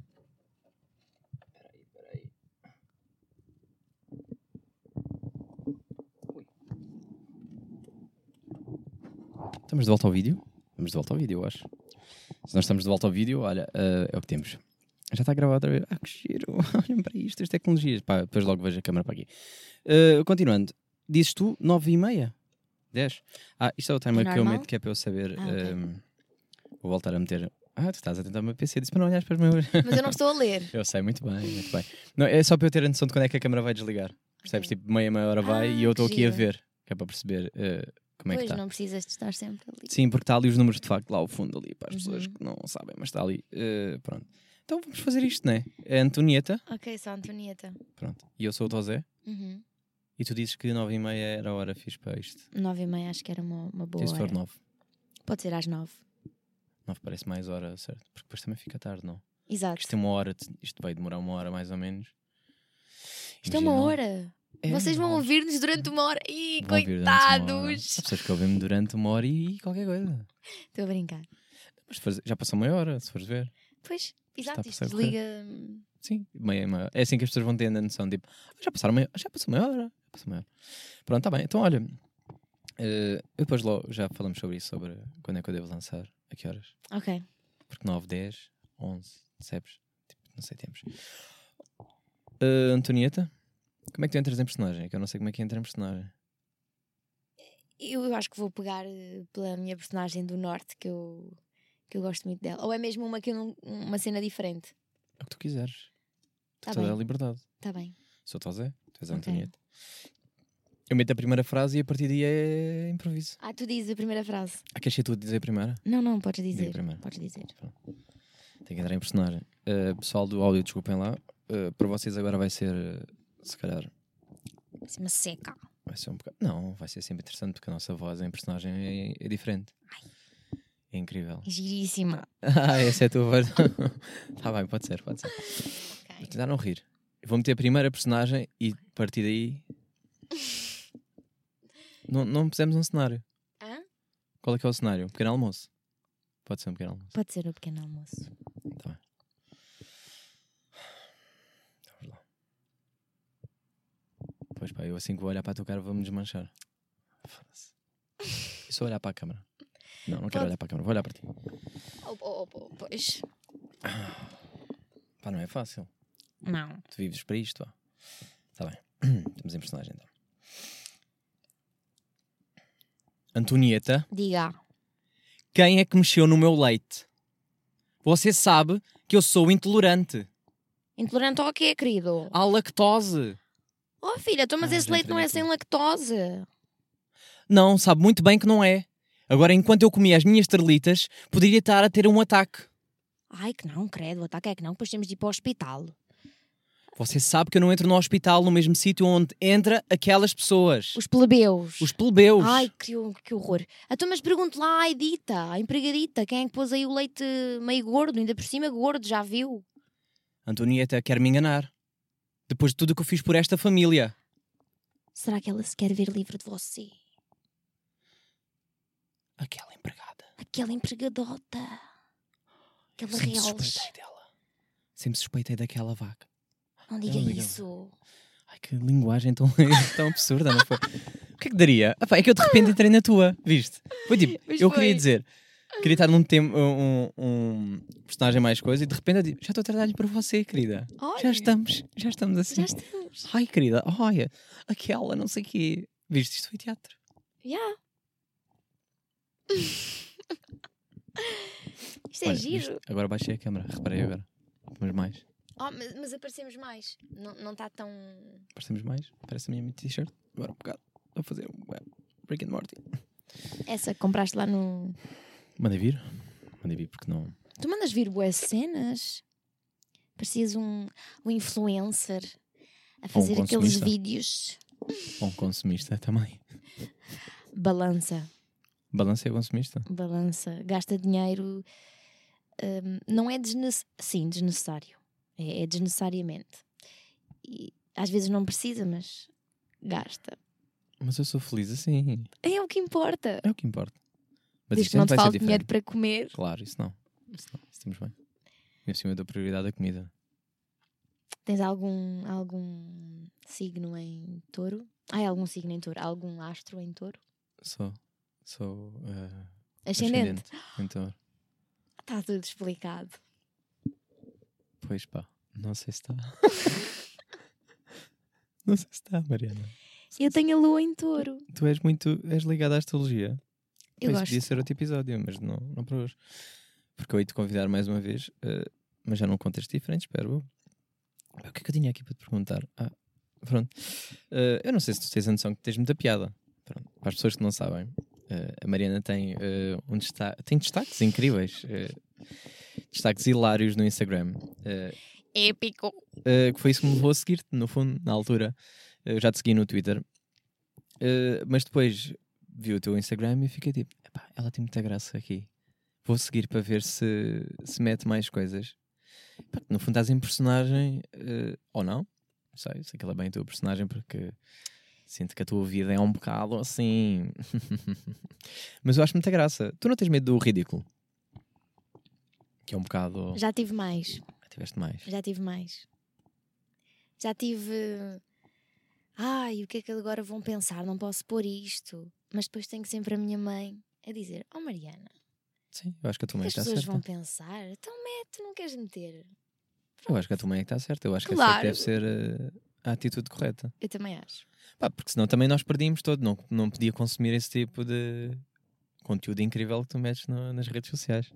Estamos de volta ao vídeo? Estamos de volta ao vídeo, eu acho. Se nós estamos de volta ao vídeo, olha, uh, é o que temos. Já está a gravar outra vez. Ah, que cheiro. Olhem para isto, as tecnologias. Pá, depois logo vejo a câmera para aqui. Eh, continuando. Dizes tu 9 e meia? 10? Ah, isto é o timer que eu meto, que é para eu saber. Ah, ok. ehm, vou voltar a meter. Ah, tu estás a tentar o meu PC. Disse para não olhares para os meus. Mas eu não estou a ler. eu sei, muito bem, muito bem. Não, é só para eu ter a noção de quando é que a câmera vai desligar. Percebes? Ok. Tipo, meia, meia hora vai Ah, e eu estou aqui a giro. ver. Que é para perceber eh, como é que Pois está. não precisas de estar sempre ali. Sim, porque está ali os números de facto lá ao fundo ali para as pessoas Uhum. que não sabem, mas está ali. Eh, pronto. Então vamos fazer isto, né? É a Antonieta, Ok, só Antonieta. pronto. E eu sou o Tosé. Uhum. E tu dizes que 9 e meia era a hora fixe para isto. 9 e meia acho que era uma, uma boa e se for hora. 9? Pode ser às 9. 9 parece mais hora, certo? Porque depois também fica tarde, não? Exato. Porque isto tem uma hora, isto vai demorar uma hora mais ou menos. Isto é uma Imagina, hora. é Vocês vão hora. ouvir-nos durante uma hora. Ih, Vão hora. Há coitados! pessoas que ouvem-me durante uma hora e qualquer coisa. Estou a brincar. Mas já passou meia hora, se fores ver. Pois, exato, isto desliga. Sim, meia, meia. É assim que as pessoas vão tendo a noção, tipo, "Ah, já passaram meia, já passou meia hora, já passou meia hora. Pronto, está bem. Então, olha, eu depois logo já falamos sobre isso, sobre quando é que eu devo lançar, a que horas. Ok. Porque 9, 10, 11, percebes? Tipo, não sei, temos. Eh, Antonieta, como é que tu entras em personagem? É que eu não sei como é que entra em personagem. Eu, eu acho que vou pegar eh, pela minha personagem do Norte, que eu, que eu gosto muito dela. Ou é mesmo uma, que não, uma cena diferente. É o que tu quiseres. Tá a bem. liberdade. Está bem. Sou Tosé, tu és a Ok. Antonieta. Eu meto a primeira frase e a partir daí é improviso. Ah, tu dizes a primeira frase. Ah, queres ser tu a dizer a primeira? Não, não, podes dizer. Podes dizer. Tem que entrar em personagem. Uh, pessoal do áudio, desculpem lá. Uh, para vocês agora vai ser, uh, se calhar, Vai ser uma seca. vai ser um bocado. Não, vai ser sempre interessante porque a nossa voz em personagem é, é diferente. É incrível. Giríssima. ah, essa é a tua voz. tá bem, pode ser, pode ser. Vou Ok. tentar não rir. Vou meter a primeira personagem e a partir daí. não, não pusemos um cenário. Hã? Qual é que é o cenário? Um pequeno almoço. Pode ser um pequeno almoço. Pode ser o pequeno almoço. Tá bem. Vamos lá. Pois pá, eu assim que vou olhar para a tua cara vou-me desmanchar. Foda-se. E só olhar para a câmara. Não, não quero Pode. olhar para a câmara, vou olhar para ti. Oh, oh, oh, pois. Pá, não é fácil. Não. Tu vives para isto, vá. Está bem. Estamos em personagem então. Antonieta, Diga. quem é que mexeu no meu leite? Você sabe que eu sou intolerante. Intolerante ao quê, querido? À lactose. Oh, filha, então, mas Ah, esse já leite não é sem lactose. Não, sabe muito bem que não é. Agora, enquanto eu comia as minhas estrelitas, poderia estar a ter um ataque. Ai, que não, credo. O ataque é que não. Depois temos de ir para o hospital. Você sabe que eu não entro no hospital no mesmo sítio onde entra aquelas pessoas. Os plebeus. Os plebeus. Ai, que, que horror. Então, mas pergunto lá à Edita, à empregadita, quem é que pôs aí o leite meio gordo, ainda por cima gordo, já viu? Antonieta quer me enganar. Depois de tudo o que eu fiz por esta família. Será que ela se quer ver livre de você? Aquela empregada. Aquela empregadota. Aquela Sempre real. suspeitei dela. Sempre suspeitei daquela vaca. Não diga Não isso. Ai, que linguagem tão, tão absurda, não foi? O que é que daria? Ah, pá, é que eu de repente entrei na tua, viste? Foi tipo, Pois eu foi. queria dizer, queria estar num tema, um, um personagem mais coisa e de repente eu digo, já estou a tratar-lhe para você, querida. Já estamos, já estamos assim. Já estamos. Ai, querida, olha, aquela, não sei o quê. Viste, isto foi teatro. Já. Isto é Olha, giro. viste? Agora baixei a câmera, reparei agora. Vamos mais. Oh, mas, mas aparecemos mais. Não está não tá tão. Parecemos mais. Parece a minha t-shirt. Agora um bocado. Vou fazer um well, Rick and Morty. Essa que compraste lá no. Mandei vir. Mandei vir porque não. Tu mandas vir boas cenas. Parecias um, um influencer a fazer aqueles consumista. vídeos. Bom, consumista também. Balança, Balança é consumista. balança, gasta dinheiro. hum, não é desnecessário. Sim, desnecessário. É, é desnecessariamente. E às vezes não precisa, mas gasta. Mas eu sou feliz assim. É o que importa. É o que importa. Mas isto não te falte dinheiro para comer. Claro, isso não. Isso não. Isso estamos bem. E acima da prioridade a comida. Tens algum, algum signo em touro? Ah, algum signo em touro? Algum astro em touro? Sou. Sou. eh, Ascendente? Então, Está tudo explicado. pois pá. Não sei se está. não sei se está, Mariana. Eu tenho a lua em touro. Tu és muito. és ligada à astrologia. Eu Pois gosto. podia ser outro episódio, mas não, não para hoje. Porque eu ia te convidar mais uma vez, eh, mas já num contexto diferente, espero. O que é que eu tinha aqui para te perguntar? Ah, pronto. Eh, eu não sei se tu tens a noção que tens muita piada. Pronto. Para as pessoas que não sabem, eh, a Mariana tem, eh, um destaque, tem destaques incríveis. eh, destaques hilários no Instagram. Épico. Uh, que foi isso que me levou a seguir-te, no fundo, na altura. Uh, Eu já te segui no Twitter. Uh, mas depois vi o teu Instagram e fiquei tipo, "Epá, ela tem muita graça aqui. Vou seguir para ver se, se mete mais coisas. Pá, no fundo estás em personagem, uh, ou não, não sei, sei que ela é bem a tua personagem porque sinto que a tua vida é um bocado assim. mas eu acho muita graça. Tu não tens medo do ridículo? Que é um bocado. Já tive mais. Tiveste mais. Já tive mais. Já tive. Ai, o que é que agora vão pensar? Não posso pôr isto. Mas depois tenho sempre a minha mãe a dizer: Oh Mariana, Sim, eu acho que a tua que mãe as está pessoas certa. vão pensar? Então mete, não queres meter. Eu acho que a tua mãe é que está certa. Eu acho que Claro. essa é que deve ser eh, a atitude correta. Eu também acho. Pá, porque senão também nós perdíamos todo. Não, não podia consumir esse tipo de conteúdo incrível que tu metes no- nas redes sociais.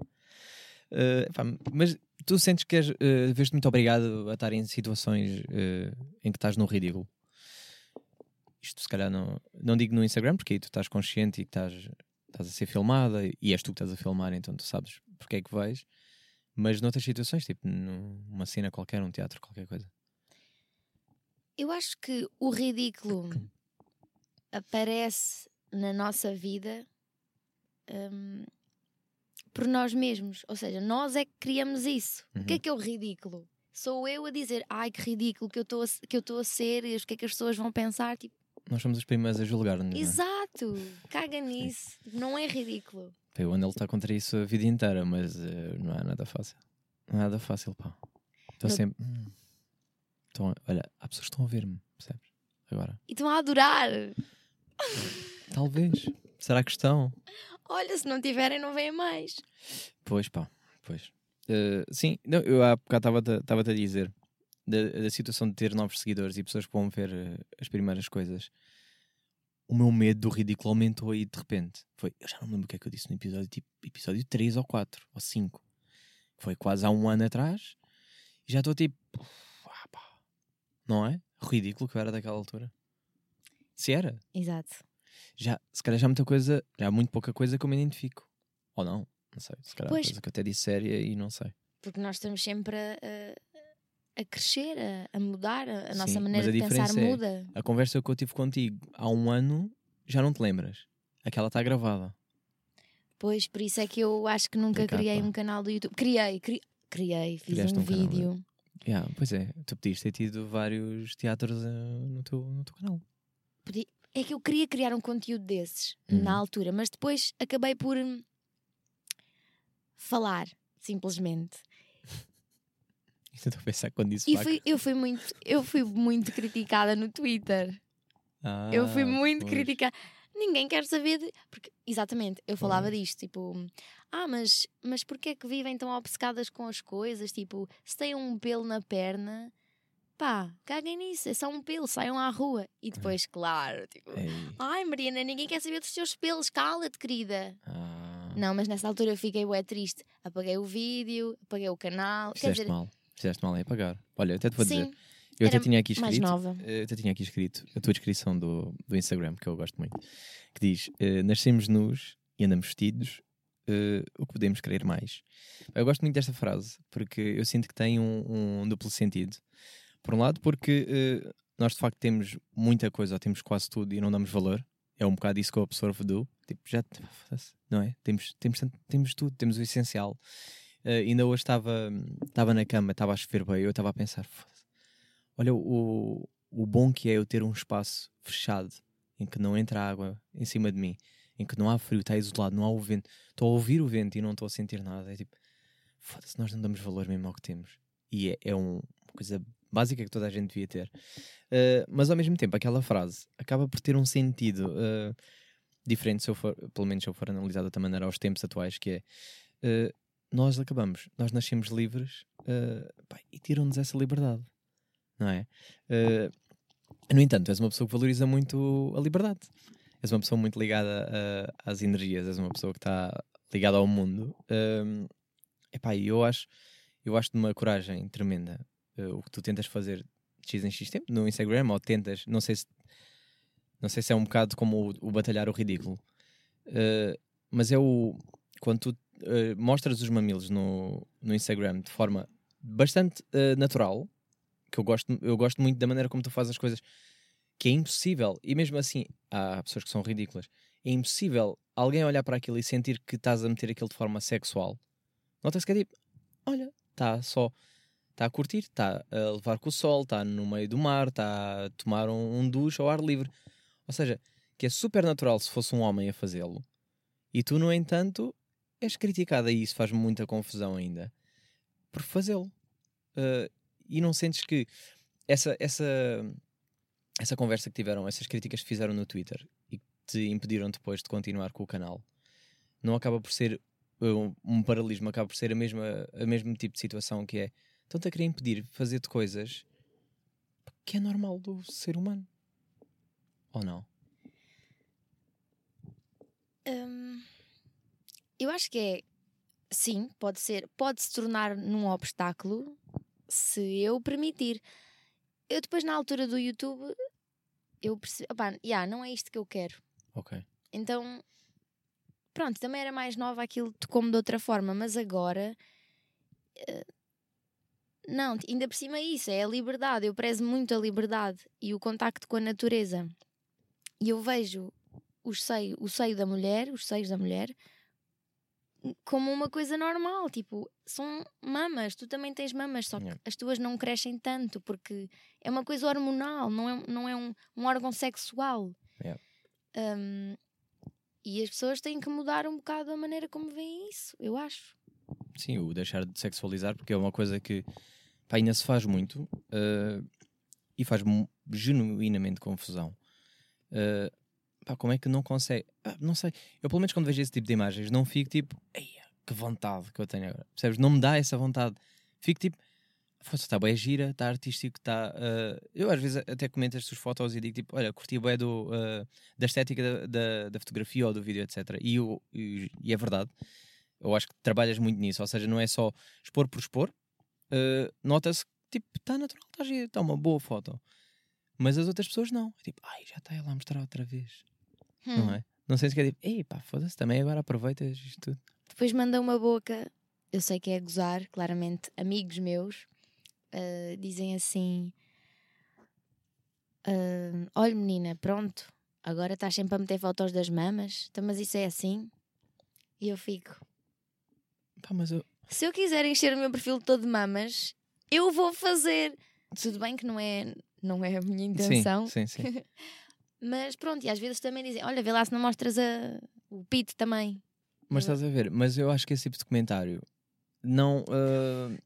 Eh, pá, mas tu sentes que és, eh, vês-te muito obrigado a estar em situações eh, em que estás no ridículo. Isto se calhar não, não digo no Instagram, porque aí tu estás consciente e estás, estás a ser filmada e és tu que estás a filmar, então tu sabes porque é que vais. Mas noutras situações, tipo numa cena qualquer, um teatro, qualquer coisa. Eu acho que o ridículo aparece na nossa vida hum, por nós mesmos. Ou seja, nós é que criamos isso. O que é Uhum. que é o ridículo? Sou eu a dizer, ai que ridículo que eu estou a, a ser e o que é que as pessoas vão pensar. Tipo, Nós somos os primeiros a julgar-nos. é? exato, caga nisso. Não é ridículo. Eu ando a lutar contra isso a vida inteira, mas eh, não é nada fácil. Não é nada fácil, pá. Estou sempre. Hum. Estão Olha, há pessoas que estão a ver-me, percebes? Agora. E estão a adorar. Talvez. Será que estão? Olha, se não tiverem, não vêm mais. Pois, pá. Pois. Eh, sim, não, eu há bocado estava-te a dizer da, da situação de ter novos seguidores e pessoas que vão ver eh, as primeiras coisas. O meu medo do ridículo aumentou aí de repente. Foi, eu já não me lembro o que é que eu disse no episódio, tipo, episódio 3 ou 4 ou 5. Foi quase há um ano atrás. E já estou tipo. Não é? Ridículo que eu era daquela altura. Se era, Exato. já, se calhar já há muita coisa, já há muito pouca coisa que eu me identifico. Ou não, não sei. Se calhar há Pois. coisa que eu até disse séria e não sei. Porque nós estamos sempre a, a- a crescer, a, a mudar, a, a Sim, nossa mas maneira a de pensar diferença é- muda. A conversa que eu tive contigo há um ano, já não te lembras. Aquela está gravada. Pois, por isso é que eu acho que nunca Complicado, criei pá. um canal do YouTube. Criei, cri- criei, fiz Criaste um, um canal, vídeo. Yeah, pois é, tu podias ter tido vários teatros eh, no, teu, no teu canal. É que eu queria criar um conteúdo desses Uhum. na altura, mas depois acabei por hum, falar, simplesmente. Estou a pensar quando disse E fui, eu, fui muito, eu fui muito criticada no Twitter. eu fui Ah, muito pois. criticada. Ninguém quer saber de. Porque, exatamente, eu falava disto, tipo, ah, mas, mas porquê é que vivem tão obcecadas com as coisas? Tipo, se têm um pelo na perna, pá, caguem nisso, é só um pelo, saiam à rua. E depois, claro, tipo, Ei, ai Mariana, ninguém quer saber dos teus pelos, cala-te, querida. ah, Não, mas nessa altura eu fiquei bué triste. Apaguei o vídeo, apaguei o canal. Fizeste dizer, mal. Fizeste mal em apagar. Olha, eu até te vou dizer. Eu até tinha aqui mais escrito. nova. Eu até tinha aqui escrito a tua descrição do, do Instagram, que eu gosto muito, que diz: eh, Nascemos nus e andamos vestidos, eh, o que podemos querer mais. Eu gosto muito desta frase, porque eu sinto que tem um, um duplo sentido. Por um lado, porque eh, nós de facto temos muita coisa, ou temos quase tudo e não damos valor. É um bocado isso que eu absorvo do. Tipo, já. Não é? Temos, temos, temos tudo, temos o essencial. Eh, ainda hoje estava estava na cama, estava a chover bem, eu estava a pensar, "Foda-se, olha o, o bom que é eu ter um espaço fechado em que não entra água em cima de mim, em que não há frio, está isolado, não há o vento, estou a ouvir o vento e não estou a sentir nada. É tipo, foda-se, nós não damos valor mesmo ao que temos. E é, é um- uma coisa básica que toda a gente devia ter. Eh, mas ao mesmo tempo, aquela frase acaba por ter um sentido eh, diferente, se eu for, pelo menos se eu for analisar de outra maneira aos tempos atuais, que é eh, nós acabamos, nós nascemos livres pá, e tiram-nos essa liberdade, não é? Eh, no entanto, és uma pessoa que valoriza muito a liberdade. És uma pessoa muito ligada a- às energias, és uma pessoa que está ligada ao mundo. Um, epá, eu acho, eu acho de uma coragem tremenda eh, o que tu tentas fazer de X em X tempo no Instagram, ou tentas, não sei se não sei se é um bocado como o, o batalhar o ridículo, eh, mas é o quando tu eh, mostras os mamilos no, no Instagram de forma bastante eh, natural, que eu gosto, eu gosto muito da maneira como tu fazes as coisas, que é impossível, e mesmo assim há pessoas que são ridículas, é impossível alguém olhar para aquilo e sentir que estás a meter aquilo de forma sexual. Nota-se que é tipo, olha, está só, está a curtir, está a levar com o sol, está no meio do mar, está a tomar um, um duche ao ar livre. Ou seja, que é super natural se fosse um homem a fazê-lo, e tu, no entanto, és criticada e isso faz muita confusão ainda por fazê-lo. Uh, e não sentes que essa, essa, essa conversa que tiveram, essas críticas que fizeram no Twitter e que te impediram depois de continuar com o canal, não acaba por ser uh, um paralelismo, acaba por ser a mesma, a mesmo tipo de situação que é estão-te a querer impedir de fazer-te coisas que é normal do ser humano. Ou não? Hum, eu acho que é. Sim, pode ser. Pode se tornar num obstáculo se eu permitir. Eu depois, na altura do YouTube, eu percebi. Opá, yeah, não é isto que eu quero. Ok. Então, pronto, também era mais nova aquilo tocou-me de outra forma, mas agora. eh, não, ainda por cima é isso, é a liberdade. Eu prezo muito a liberdade e o contacto com a natureza. E eu vejo os seio, o seio da mulher, os seios da mulher, como uma coisa normal. Tipo, são mamas, tu também tens mamas, só que Yeah. as tuas não crescem tanto porque é uma coisa hormonal, não é, não é um, um órgão sexual. Yeah. Um, e as pessoas têm que mudar um bocado a maneira como veem isso, eu acho. Sim, o deixar de sexualizar, porque é uma coisa que pá, ainda se faz muito uh, e faz genuinamente confusão. Uh, pá, como é que não consegue? Ah, não sei. Eu, pelo menos, quando vejo esse tipo de imagens, não fico tipo, "Eia, que vontade que eu tenho agora. Percebes? Não me dá essa vontade. Fico tipo, foda-se, está bem gira, está artístico, está. uh, eu às vezes até comento estas fotos e digo tipo, olha, curti bem do, uh, da estética da, da, da fotografia ou do vídeo, etc. E, eu- e, e é verdade. Eu acho que trabalhas muito nisso, ou seja, não é só expor por expor. uh, Nota-se tipo, está natural, está gira, está uma boa foto. Mas as outras pessoas não. É tipo, ai, já está ela a mostrar outra vez. Não Hum. é? Não sei se quer tipo, ei pá, foda-se, também agora aproveitas isto tudo. Depois manda uma boca, eu sei que é gozar, claramente, amigos meus ah, dizem assim: ah, Olha, menina, pronto, agora estás sempre a meter fotos das mamas, então, mas isso é assim. E eu fico: Pá, mas eu. Se eu quiser encher o meu perfil todo de mamas, eu vou fazer. Tudo bem que não é, não é a minha intenção, Sim, sim, sim. mas pronto, e às vezes também dizem: Olha, vê lá se não mostras a, o pito também. Mas estás a ver, mas eu acho que esse tipo de comentário não, ah,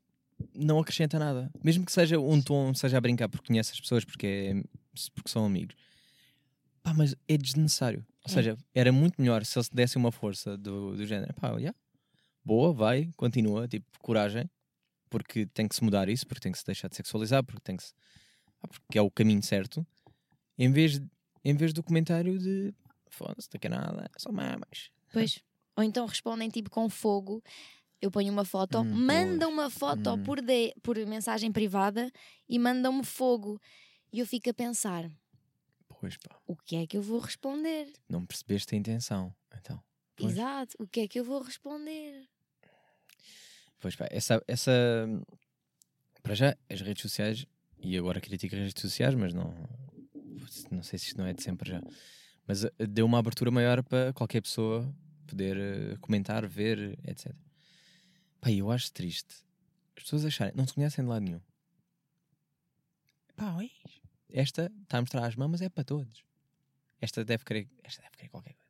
não acrescenta nada. Mesmo que seja um tom, seja a brincar porque conhece as pessoas, porque, é, porque são amigos. Pá, mas é desnecessário. Ou É. seja, era muito melhor se eles dessem uma força do, do género. Pá, yeah, boa, vai, continua, tipo, coragem. Porque tem que se mudar isso, porque tem que se deixar de sexualizar, porque tem que se... pá, porque é o caminho certo. Em vez, em vez do comentário de foda-se, daqui a nada, são mamas. Pois. Ou então respondem tipo com fogo. Eu ponho uma foto, Hum, mandam uma foto Hum. por, de, por mensagem privada e mandam-me fogo. E eu fico a pensar: Pois pá. o que é que eu vou responder? Não percebeste a intenção. Então, Pois. Exato, o que é que eu vou responder? pois pá, essa, essa. Para já, as redes sociais, e agora critico as redes sociais, mas não. Não sei se isto não é de sempre já. Mas eh, deu uma abertura maior para qualquer pessoa poder eh, comentar, ver, etc. Pá, eu acho triste as pessoas acharem, não se conhecem de lado nenhum. Pá, oi. Esta está a mostrar as mamas, é para todos. Esta deve querer, esta deve querer qualquer coisa.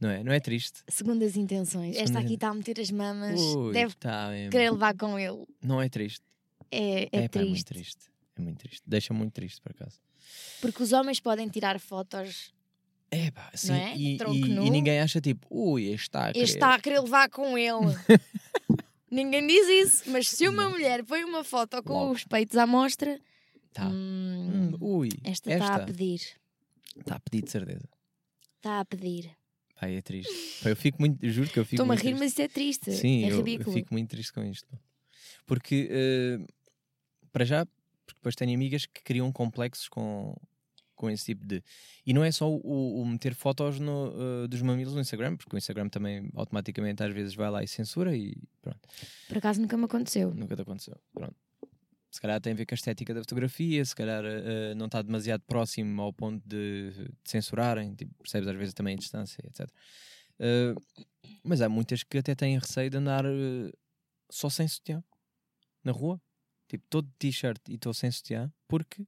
Não é? Não é triste? Segundo as intenções. Esta Segundo- aqui está a meter as mamas. Ui, Deve tá querer levar com ele. Não é triste. É, é, É, pá, é muito triste. É muito triste. Deixa muito triste, por acaso. Porque os homens podem tirar fotos. É pá, sim. é? E, e- e ninguém acha tipo, ui, este está a Este querer. está a querer levar com ele. Ninguém diz isso. Mas se uma mulher põe uma foto com Logo. os peitos à mostra, Tá. hum, Hum, ui, esta está a pedir. Está a pedir de certeza. Está a pedir. Pá, é triste. Pá, eu fico muito, eu juro que eu fico Estou-me a rir, triste. mas isso é triste. Sim, é eu, eu ridículo. fico muito triste com isto. Porque, eh, para já, porque depois tenho amigas que criam complexos com, com esse tipo de. E não é só o, o meter fotos no, eh, dos mamilos no Instagram, porque o Instagram também automaticamente às vezes vai lá e censura e pronto, Por acaso nunca me aconteceu. nunca te aconteceu. Pronto. Se calhar tem a ver com a estética da fotografia, se calhar eh, não está demasiado próximo ao ponto de, de censurarem, tipo, percebes às vezes também a distância, etc. Eh, mas há muitas que até têm receio de andar só sem sutiã na rua, tipo todo de t-shirt e estou sem sutiã, porque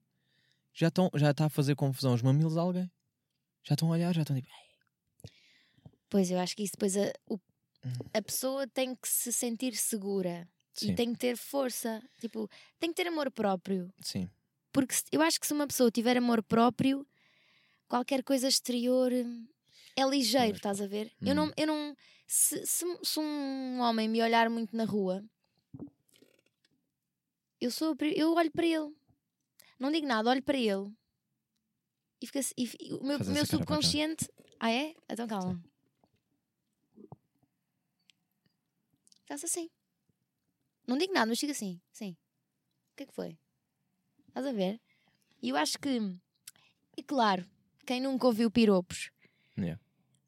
já estão já está a fazer confusão os mamilos a alguém. Já estão a olhar, já estão tipo, Pois eu acho que isso depois a, o- Hum. a pessoa tem que se sentir segura sim, e tem que ter força. Tipo, tem que ter amor próprio. sim, Porque se- eu acho que se uma pessoa tiver amor próprio, qualquer coisa exterior hum, é ligeiro, estás a ver? Eu Hum. não. Eu não se, se, se um homem me olhar muito na rua, eu sou eu olho para ele. Não digo nada, olho para ele. E, fica, e, e o meu, meu subconsciente. Ah, é? Então calma. Faz assim. Não digo nada, mas fica assim. Sim. O que é que foi? Estás a ver? E eu acho que. E claro, quem nunca ouviu piropos? Yeah.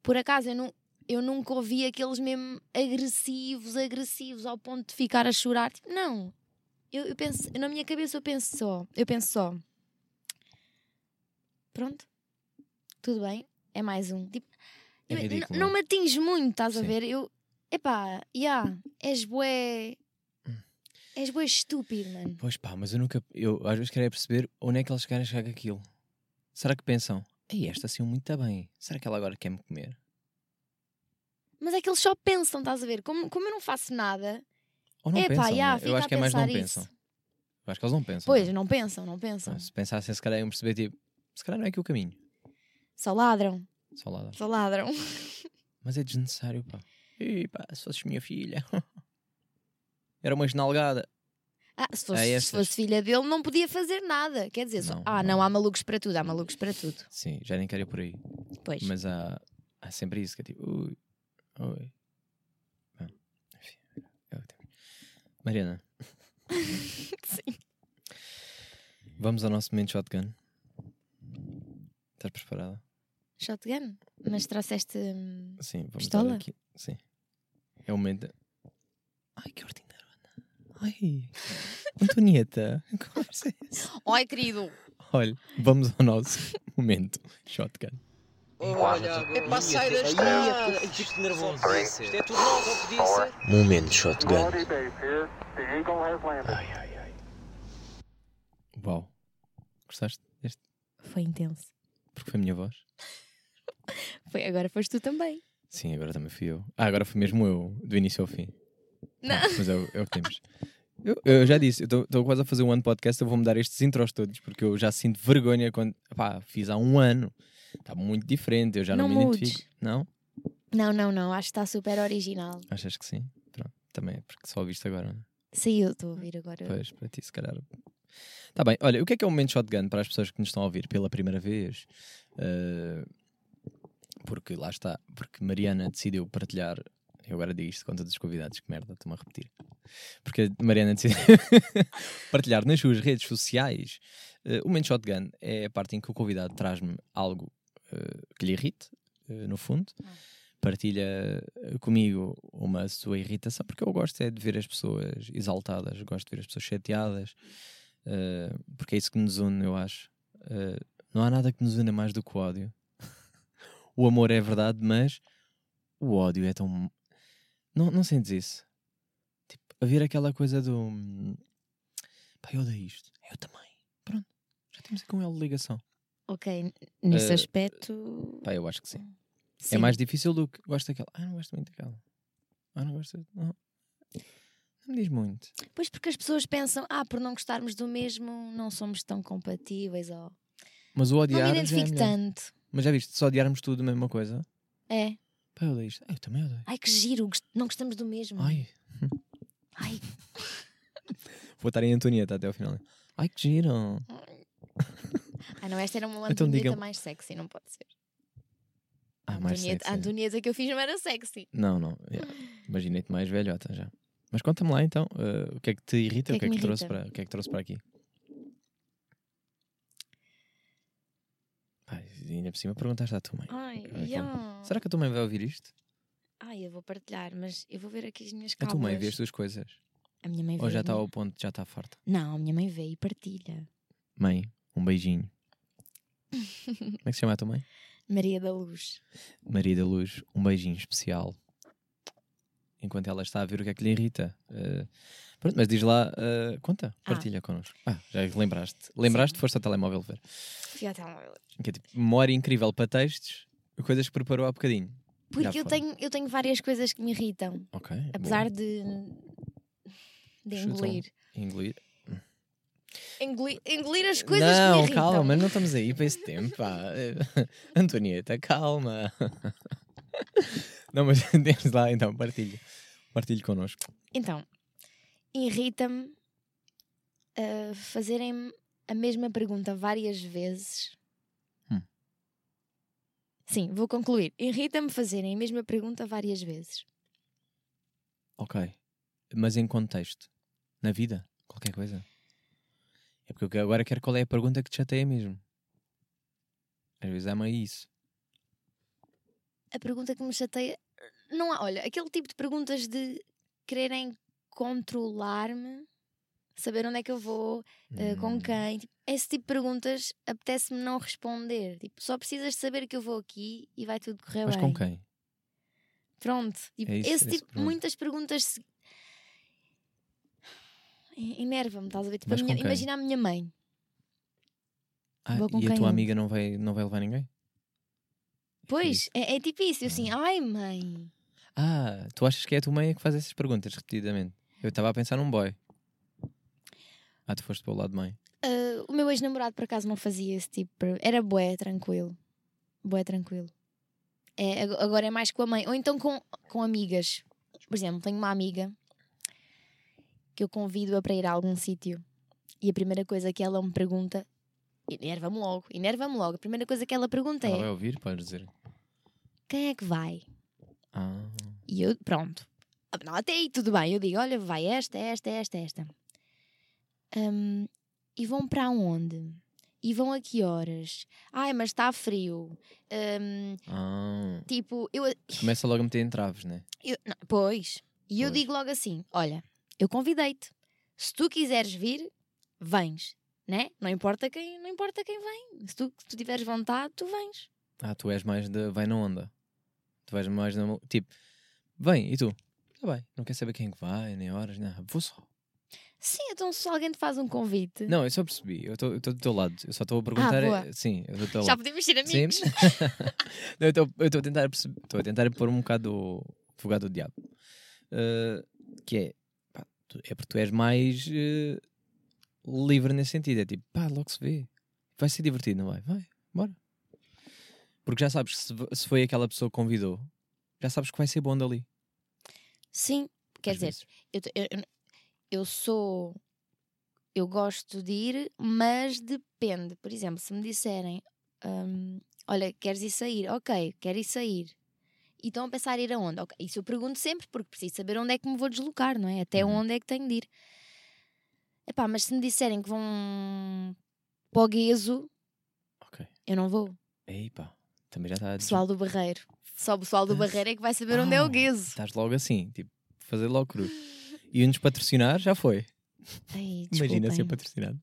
Por acaso eu, nu- eu nunca ouvi aqueles mesmo agressivos, agressivos, ao ponto de ficar a chorar. Tipo, não. Eu, eu penso, na minha cabeça eu penso só. Eu penso só. Pronto. Tudo bem. É mais um. Tipo, É ridículo, não não é? me atinge muito, estás a Sim. ver? Eu. Epá, yeah, és bué. Hum. És bué estúpido, mano. Pois pá, mas eu nunca. Eu às vezes quero é perceber onde é que eles querem chegar com aquilo. Será que pensam, ei, esta assim muito bem. Será que ela agora quer me comer? Mas é que eles só pensam, estás a ver? Como, como eu não faço nada, Ou não epá, pensam? yeah, né? Eu acho que é mais não pensar pensam. isso. Eu acho que eles não pensam. Pois, né? não pensam, não pensam. Se pensassem, se calhar iam perceber, tipo, se calhar não é aqui o caminho. Só ladram, Só dá. só ladram. Mas é desnecessário, pá. Ih, pá, se fosses minha filha. Era uma esnalgada. Ah, se fosse, É se fosse filha dele, não podia fazer nada. Quer dizer, só, Não, ah, não. não. há malucos para tudo, há malucos para tudo. Sim, já nem quero ir por aí. Pois. Mas há, há sempre isso que é tipo, ui, ui. Bom, enfim, é o que temos. Mariana, Sim. vamos ao nosso momento shotgun. Estás preparada? Shotgun? Mas trouxeste. hum, Sim, vamos Pistola? aqui. Sim. É o momento. de- Ai, que da Ana. Ai, Antonieta, que conversa é essa? Oi, querido! Olha, vamos ao nosso momento shotgun. Olha, é para sair da estrada. Fico nervoso. Isto é tudo novo, não podia ser. Momento shotgun. Ai, ai, ai. Uau. Gostaste deste? Foi intenso. Porque foi a minha voz? Foi, agora foste tu também. Sim, agora também fui eu. Ah, agora fui mesmo eu, do início ao fim. Não. Ah, mas é, o- é o que temos. Eu, eu já disse, eu estou quase a fazer um ano de podcast, eu vou-me dar estes intros todos, porque eu já sinto vergonha quando. Pá, fiz há um ano. Está muito diferente, eu já não, Não me mudes. identifico. Não? Não, não, não. Acho que está super original. Achas que sim? Pronto, também é porque só ouviste agora. não é? Saiu, estou a ouvir agora. Pois, para ti, se calhar. Está bem, olha, o que é que é o momento shotgun para as pessoas que nos estão a ouvir pela primeira vez? Uh, porque lá está, porque Mariana decidiu partilhar. Eu agora digo isto com todos os convidados, que merda, estou-me a repetir. Porque Mariana decidiu partilhar nas suas redes sociais. uh, o momento shotgun é a parte em que o convidado traz-me algo que lhe irrite, uh, no fundo. Partilha uh, comigo uma sua irritação, porque eu gosto é de ver as pessoas exaltadas, gosto de ver as pessoas chateadas, porque é isso que nos une, eu acho. Não há nada que nos une mais do que o ódio. o amor é verdade, mas o ódio é tão. Não, não sentes isso? Tipo, haver aquela coisa do. hum, Pá, eu odeio isto. Eu também. Pronto. Já temos aqui um elo de ligação. Ok, nesse Eh, aspecto. Pá, eu acho que sim. sim. É mais difícil do que. Gosto daquela. Ah, não gosto muito daquela. Ah, não gosto. Não. Não me diz muito. Pois porque as pessoas pensam, ah, por não gostarmos do mesmo, não somos tão compatíveis. Ou... Mas o Não odiar. me já é identifico melhor. tanto. Mas já viste, se odiarmos tudo a mesma coisa. É. Pá, eu odeio isto. Eu também odeio. Ai, que giro, não gostamos do mesmo. Ai, Ai, vou estar em Antonieta até ao final. Ai, que giro. Ai, não, esta era uma Então Antonieta diga-me. mais sexy, não pode ser. Ah, a, mais Antonieta, a sexy. Antonieta que eu fiz não era sexy. Não, não. yeah. Imaginei-te mais velhota já. Mas conta-me lá então, eh, o que é que te irrita, O que é que, me trouxe irrita? para, o que é que trouxe para aqui? E ainda por cima perguntaste à tua mãe. Ai, Como é que yeah. Será que a tua mãe vai ouvir isto? Ai, eu vou partilhar, mas eu vou ver aqui as minhas A cábulas. tua mãe vê as tuas coisas? A minha mãe vê. Ou já a está minha- ao ponto, já está farta? Não, a minha mãe vê e partilha. Mãe, um beijinho. Como é que se chama a tua mãe? Maria da Luz. Maria da Luz, um beijinho especial. Enquanto ela está a ver o que é que lhe irrita. Eh, pronto, mas diz lá, eh, conta, Ah. partilha connosco. Ah, já lembraste. Lembraste, foste ao telemóvel ver. Fui ao telemóvel. Que é tipo, memória incrível para textos, coisas que preparou há bocadinho. Porque eu tenho, eu tenho várias coisas que me irritam. Ok. Apesar boa. de. de engolir. Engolir. Engolir. Engolir as coisas que me não, irritam. calma, mas não estamos aí para esse tempo. Pá. Eh, Antonieta, calma. não, mas diz lá então, partilha. Partilhe connosco. Então, irrita-me ah, fazerem a mesma pergunta várias vezes. Hum. Sim, vou concluir. Irrita-me fazerem a mesma pergunta várias vezes. Ok. Mas em contexto. Na vida? Qualquer coisa. É porque eu agora quero qual é a pergunta que te chateia mesmo. Às vezes é meio isso. A pergunta que me chateia. Não há, olha, aquele tipo de perguntas de quererem controlar-me, saber onde é que eu vou, eh, com Hum, quem. Tipo, esse tipo de perguntas apetece-me não responder. Tipo, só precisas de saber que eu vou aqui e vai tudo correr Mas bem. com quem? Pronto. Tipo, É isso, esse é tipo, muitas perguntas. Enerva-me, estás a ver? Tipo, a minha- imagina a minha mãe. Ah, Vou com e a tua amiga não vai, não vai levar ninguém? Pois, é, é tipo isso. Eu assim, ai mãe. Ah, tu achas que é a tua mãe que faz essas perguntas repetidamente? Eu estava a pensar num boy. Ah, tu foste para o lado de mãe. Ah, o meu ex-namorado, por acaso, não fazia esse tipo. de Era bué, tranquilo. Bué, tranquilo. É, ag- agora é mais com a mãe. Ou então com, com amigas. Por exemplo, tenho uma amiga que eu convido-a para ir a algum sítio. E a primeira coisa que ela me pergunta. Enerva-me logo, enerva-me logo. A primeira coisa que ela pergunta Ela é: vai ouvir, podes dizer. quem é que vai? Ah, E eu, pronto. Não, até aí tudo bem. Eu digo: olha, vai esta, esta, esta, esta. Hum, e vão para onde? E vão a que horas? Ai, mas está frio. Hum, ah. tipo, eu. Começa logo a meter entraves, né? eu não, pois. E eu digo logo assim: olha, eu convidei-te. Se tu quiseres vir, vens. Né? Não importa quem, não importa quem vem. Se tu, se tu tiveres vontade, tu vens. Ah, tu és mais de. Vai na onda. Tu vais mais na. Tipo, vem, e tu? Tá bem, não quer saber quem é que vai, nem horas, nem nada. Vou só. Sim, então se alguém te faz um convite. Não, eu só percebi. Eu estou do teu lado. Eu só estou a perguntar. boa. eh, Sim, eu estou Já podemos ser Sim. amigos. Não, eu estou a tentar perceber. Estou a tentar pôr um bocado o advogado do diabo. Eh, que é. É porque tu és mais eh, livre nesse sentido. É tipo, pá, logo se vê. Vai ser divertido, não vai? Vai, bora. Porque já sabes que se, se foi aquela pessoa que convidou, já sabes que vai ser bom dali. Sim, quer às dizer, eu, eu- eu sou. Eu gosto de ir, mas depende. Por exemplo, se me disserem: hum, Olha, queres ir sair? Ok, quero ir sair. E estão a pensar em ir aonde? Ok, Isso eu pergunto sempre, porque preciso saber onde é que me vou deslocar, não é? Até Uhum. onde é que tenho de ir. Epá, mas se me disserem que vão para o Gueso, Ok. eu não vou. Aí pá, também já está a Pessoal do Barreiro. Só o pessoal do Ah, Barreiro é que vai saber onde é o Ah, Gueso. Estás logo assim, tipo, fazer logo cruz. E nos patrocinar já foi. Ai, Imagina ser patrocinado.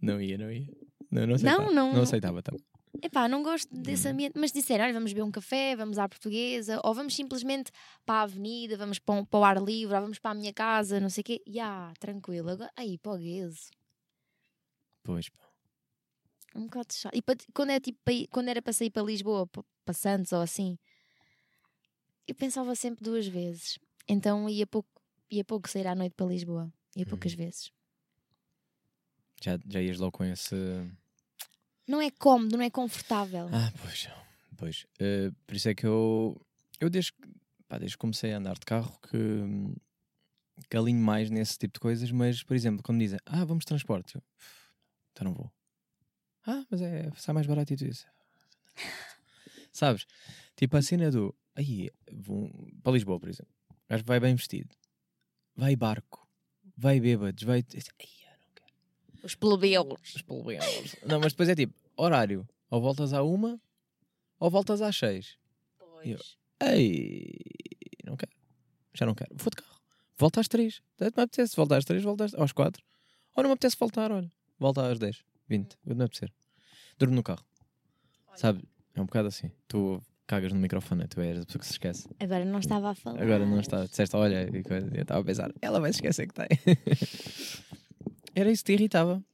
Não ia, não ia. Não, não aceitava. não. Não aceitava também. Epá, não gosto desse Hum. ambiente, mas disseram, olha, vamos beber um café, vamos à portuguesa, ou vamos simplesmente para a avenida, vamos para, um- para o ar livre, ou vamos para a minha casa, não sei o quê. Ya, tranquilo. Agora, aí, para o gueso. Pois, pá. Um bocado chato. E para- quando, é, tipo, para quando era para sair para Lisboa, pa- para Santos ou assim, eu pensava sempre duas vezes. Então ia pouco, ia pouco sair à noite para Lisboa. Ia poucas Uhum. vezes. Já, já ias logo com esse. Não é cómodo, não é confortável. Ah, pois. Pois. Eh, por isso é que eu. Eu desde, pá, desde que comecei a andar de carro que, que alinho mais nesse tipo de coisas, mas, por exemplo, quando dizem, ah, vamos de transporte, eu, então não vou. Ah, mas é, sai mais barato e tu dizes. Sabes? Tipo a cena do. Aí, vão, para Lisboa, por exemplo. O gajo vai bem vestido. Vai barco. Vai bêbados. Vai. Os plebeus. Os plebeus. Não, mas depois é tipo, horário. Ou voltas à uma, ou voltas às seis. Eu- Ei, não quero. Já não quero. Vou de carro. Volta às três. Não me apetece. Volta às três, volta às, quatro. Ou não me apetece voltar, olha. Volta às dez, vinte. Não me apetecer. Durmo no carro. Sabe? É um bocado assim. Tu cagas no microfone, tu és a pessoa que se esquece. Agora não estava a falar. Agora não está. Disseste, olha, e coisa. eu estava a pensar, ela vai se esquecer que tem. Era isso que te irritava.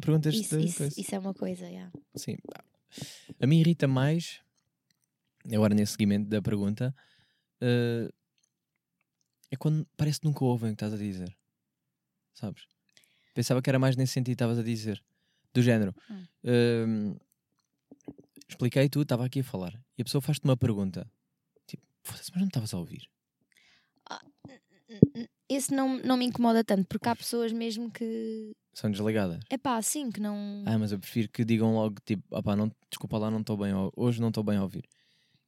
Perguntas Isso, de isso, coisa. isso é uma coisa, já. Sim. A mim irrita mais, agora nesse seguimento da pergunta, eh, é quando parece que nunca ouvem o que estás a dizer. Sabes? Pensava que era mais nesse sentido que estavas a dizer. Do género. Hum. ehm, expliquei tudo, estava aqui a falar. E a pessoa faz-te uma pergunta. Tipo, mas não me estavas a ouvir. Esse não, não me incomoda tanto, porque há pessoas mesmo que. São desligadas. É pá, assim, que não. Ah, mas eu prefiro que digam logo, tipo, opá, não, desculpa lá, não estou bem, a- hoje não estou bem a ouvir.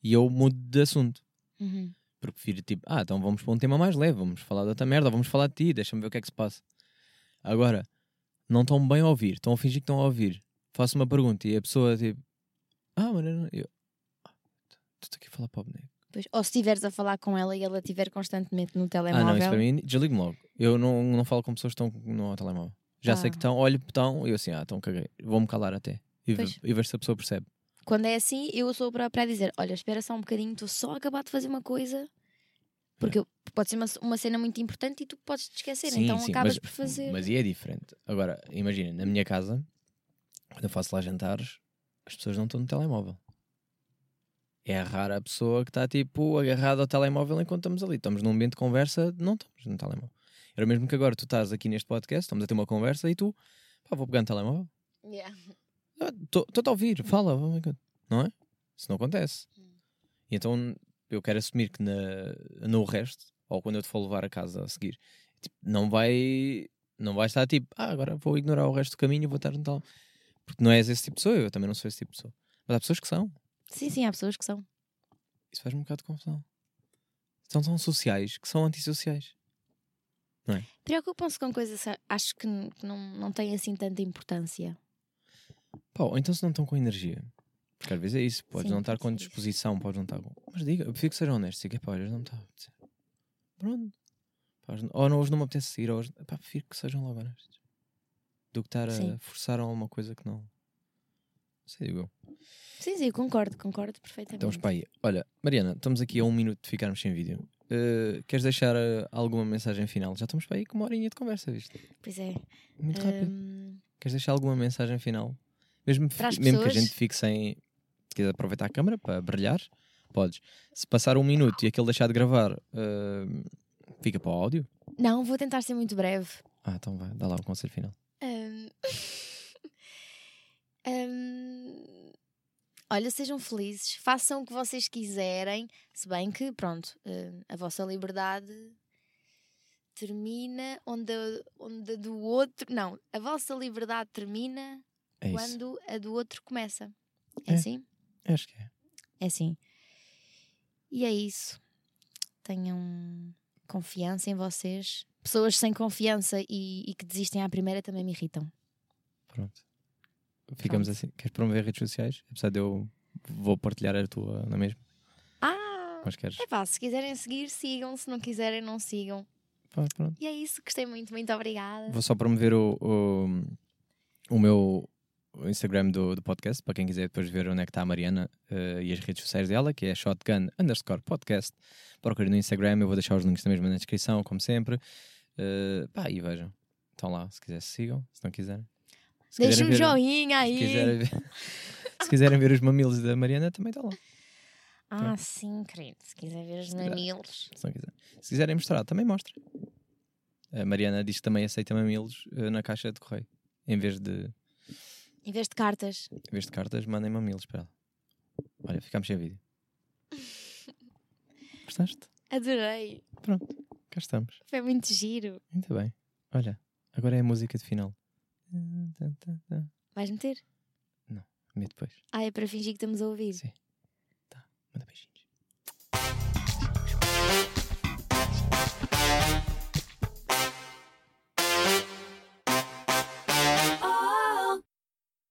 E eu mudo de assunto. Uhum. Porque prefiro tipo, ah, então vamos para um tema mais leve, vamos falar de outra merda, vamos falar de ti, deixa-me ver o que é que se passa. Agora, não estão bem a ouvir, estão a fingir que estão a ouvir. Faço uma pergunta e a pessoa tipo, ah, mas eu, ah, estás aqui a falar para o boneco. Pois, ou se estiveres a falar com ela e ela estiver constantemente no Ah, telemóvel. não, isso para mim, desligo-me logo. Eu não, não falo com pessoas que estão no telemóvel. Já sei Ah. que estão, olho, estão, e eu assim, ah, então caguei, vou-me calar até. E, Pois. e ver se a pessoa percebe. Quando é assim, eu sou para, dizer: Olha, espera só um bocadinho, estou só a acabar de fazer uma coisa. Porque eu- pode ser uma, uma cena muito importante e tu podes te esquecer, então acabas mas, por fazer. Mas e é diferente. Agora, imagina, na minha casa, quando eu faço lá jantares, as pessoas não estão no telemóvel. É rara a pessoa que está tipo agarrada ao telemóvel enquanto estamos ali. Estamos num ambiente de conversa, não estamos no telemóvel. Era mesmo que agora tu estás aqui neste podcast, estamos a ter uma conversa e tu, pá, vou pegar no telemóvel. Yeah. Estou-te a ouvir, fala, enquanto. não é? Isso não acontece. E então eu quero assumir que na, no resto, ou quando eu te for levar a casa a seguir, tipo, não vai não vai estar tipo, ah, agora vou ignorar o resto do caminho e vou estar no tal. Porque não és esse tipo de pessoa, eu também não sou esse tipo de pessoa. Mas há pessoas que são. Sim, sim, há pessoas que são. Isso faz um bocado de confusão. São tão sociais que são antissociais. Preocupam-se com coisas que acho que, não, não têm assim tanta importância. Pá, ou então se não estão com energia. Porque às vezes é isso, podes Sim, não estar com disposição, podes não estar com. Mas diga, eu prefiro que sejam honestos. Diga, pá, hoje não me está a apetecer. Pronto. Pá, ou não, hoje não me apetece sair, ou hoje. Pá, prefiro que sejam logo honestos. Do que estar a Sim. forçar alguma coisa que não. Sei, eu. Sim, sim, concordo, concordo perfeitamente. Então, pá, aí. Olha, Mariana, estamos aqui a um minuto de ficarmos sem vídeo. Uh, queres deixar uh, alguma mensagem final? Já estamos para aí com uma horinha de conversa, viste? Pois é. Muito rápido. Hum, Queres deixar alguma mensagem final? Mesmo, Para mesmo que a gente fique sem. Se quiser aproveitar a câmera para brilhar, podes. Se passar um minuto e aquele deixar de gravar, uh, fica para o áudio. não, vou tentar ser muito breve. Ah, então vai, dá lá o conselho final. Hum, hum, olha, sejam felizes, façam o que vocês quiserem, se bem que, pronto, hum, a vossa liberdade termina onde a, onde a do outro. Não, a vossa liberdade termina É quando a do outro começa. É, É. assim? Acho que é. É assim. E é isso. Tenham confiança em vocês. Pessoas sem confiança e, e que desistem à primeira também me irritam. Pronto. Ficamos Pronto. assim. Queres promover redes sociais? Apesar de eu vou partilhar a tua na mesma. Ah! Mas queres? É pá, se quiserem seguir, sigam. Se não quiserem, não sigam. Pá. E é isso. Gostei muito. Muito obrigada. Vou só promover o, o, o meu o Instagram do, do podcast, para quem quiser depois ver onde é que está a Mariana eh, e as redes sociais dela, que é shotgun underscore podcast. Procurem no Instagram, eu vou deixar os links também na descrição, como sempre. Eh, pá, e vejam. Estão lá, se quiser sigam, se não quiserem. Se Deixa um quiserem ver- joinha Se aí. quiserem, ver, se quiserem ver os mamilos da Mariana, também está lá. Ah, sim, querido. Se quiser ver os calhar. mamilos. Se, quiser. se quiserem mostrar, também mostra. A Mariana diz que também aceita mamilos eh, na caixa de correio. Em vez de, Em vez de cartas. em vez de cartas, mandem mamilos para ela. Olha, ficámos sem vídeo. Gostaste? Adorei. Pronto, cá estamos. Foi muito giro. Muito bem. Olha, agora é a música de final. Vais meter? Meto depois. Ah, é para fingir que estamos a ouvir. Sim. Tá, manda beijinho.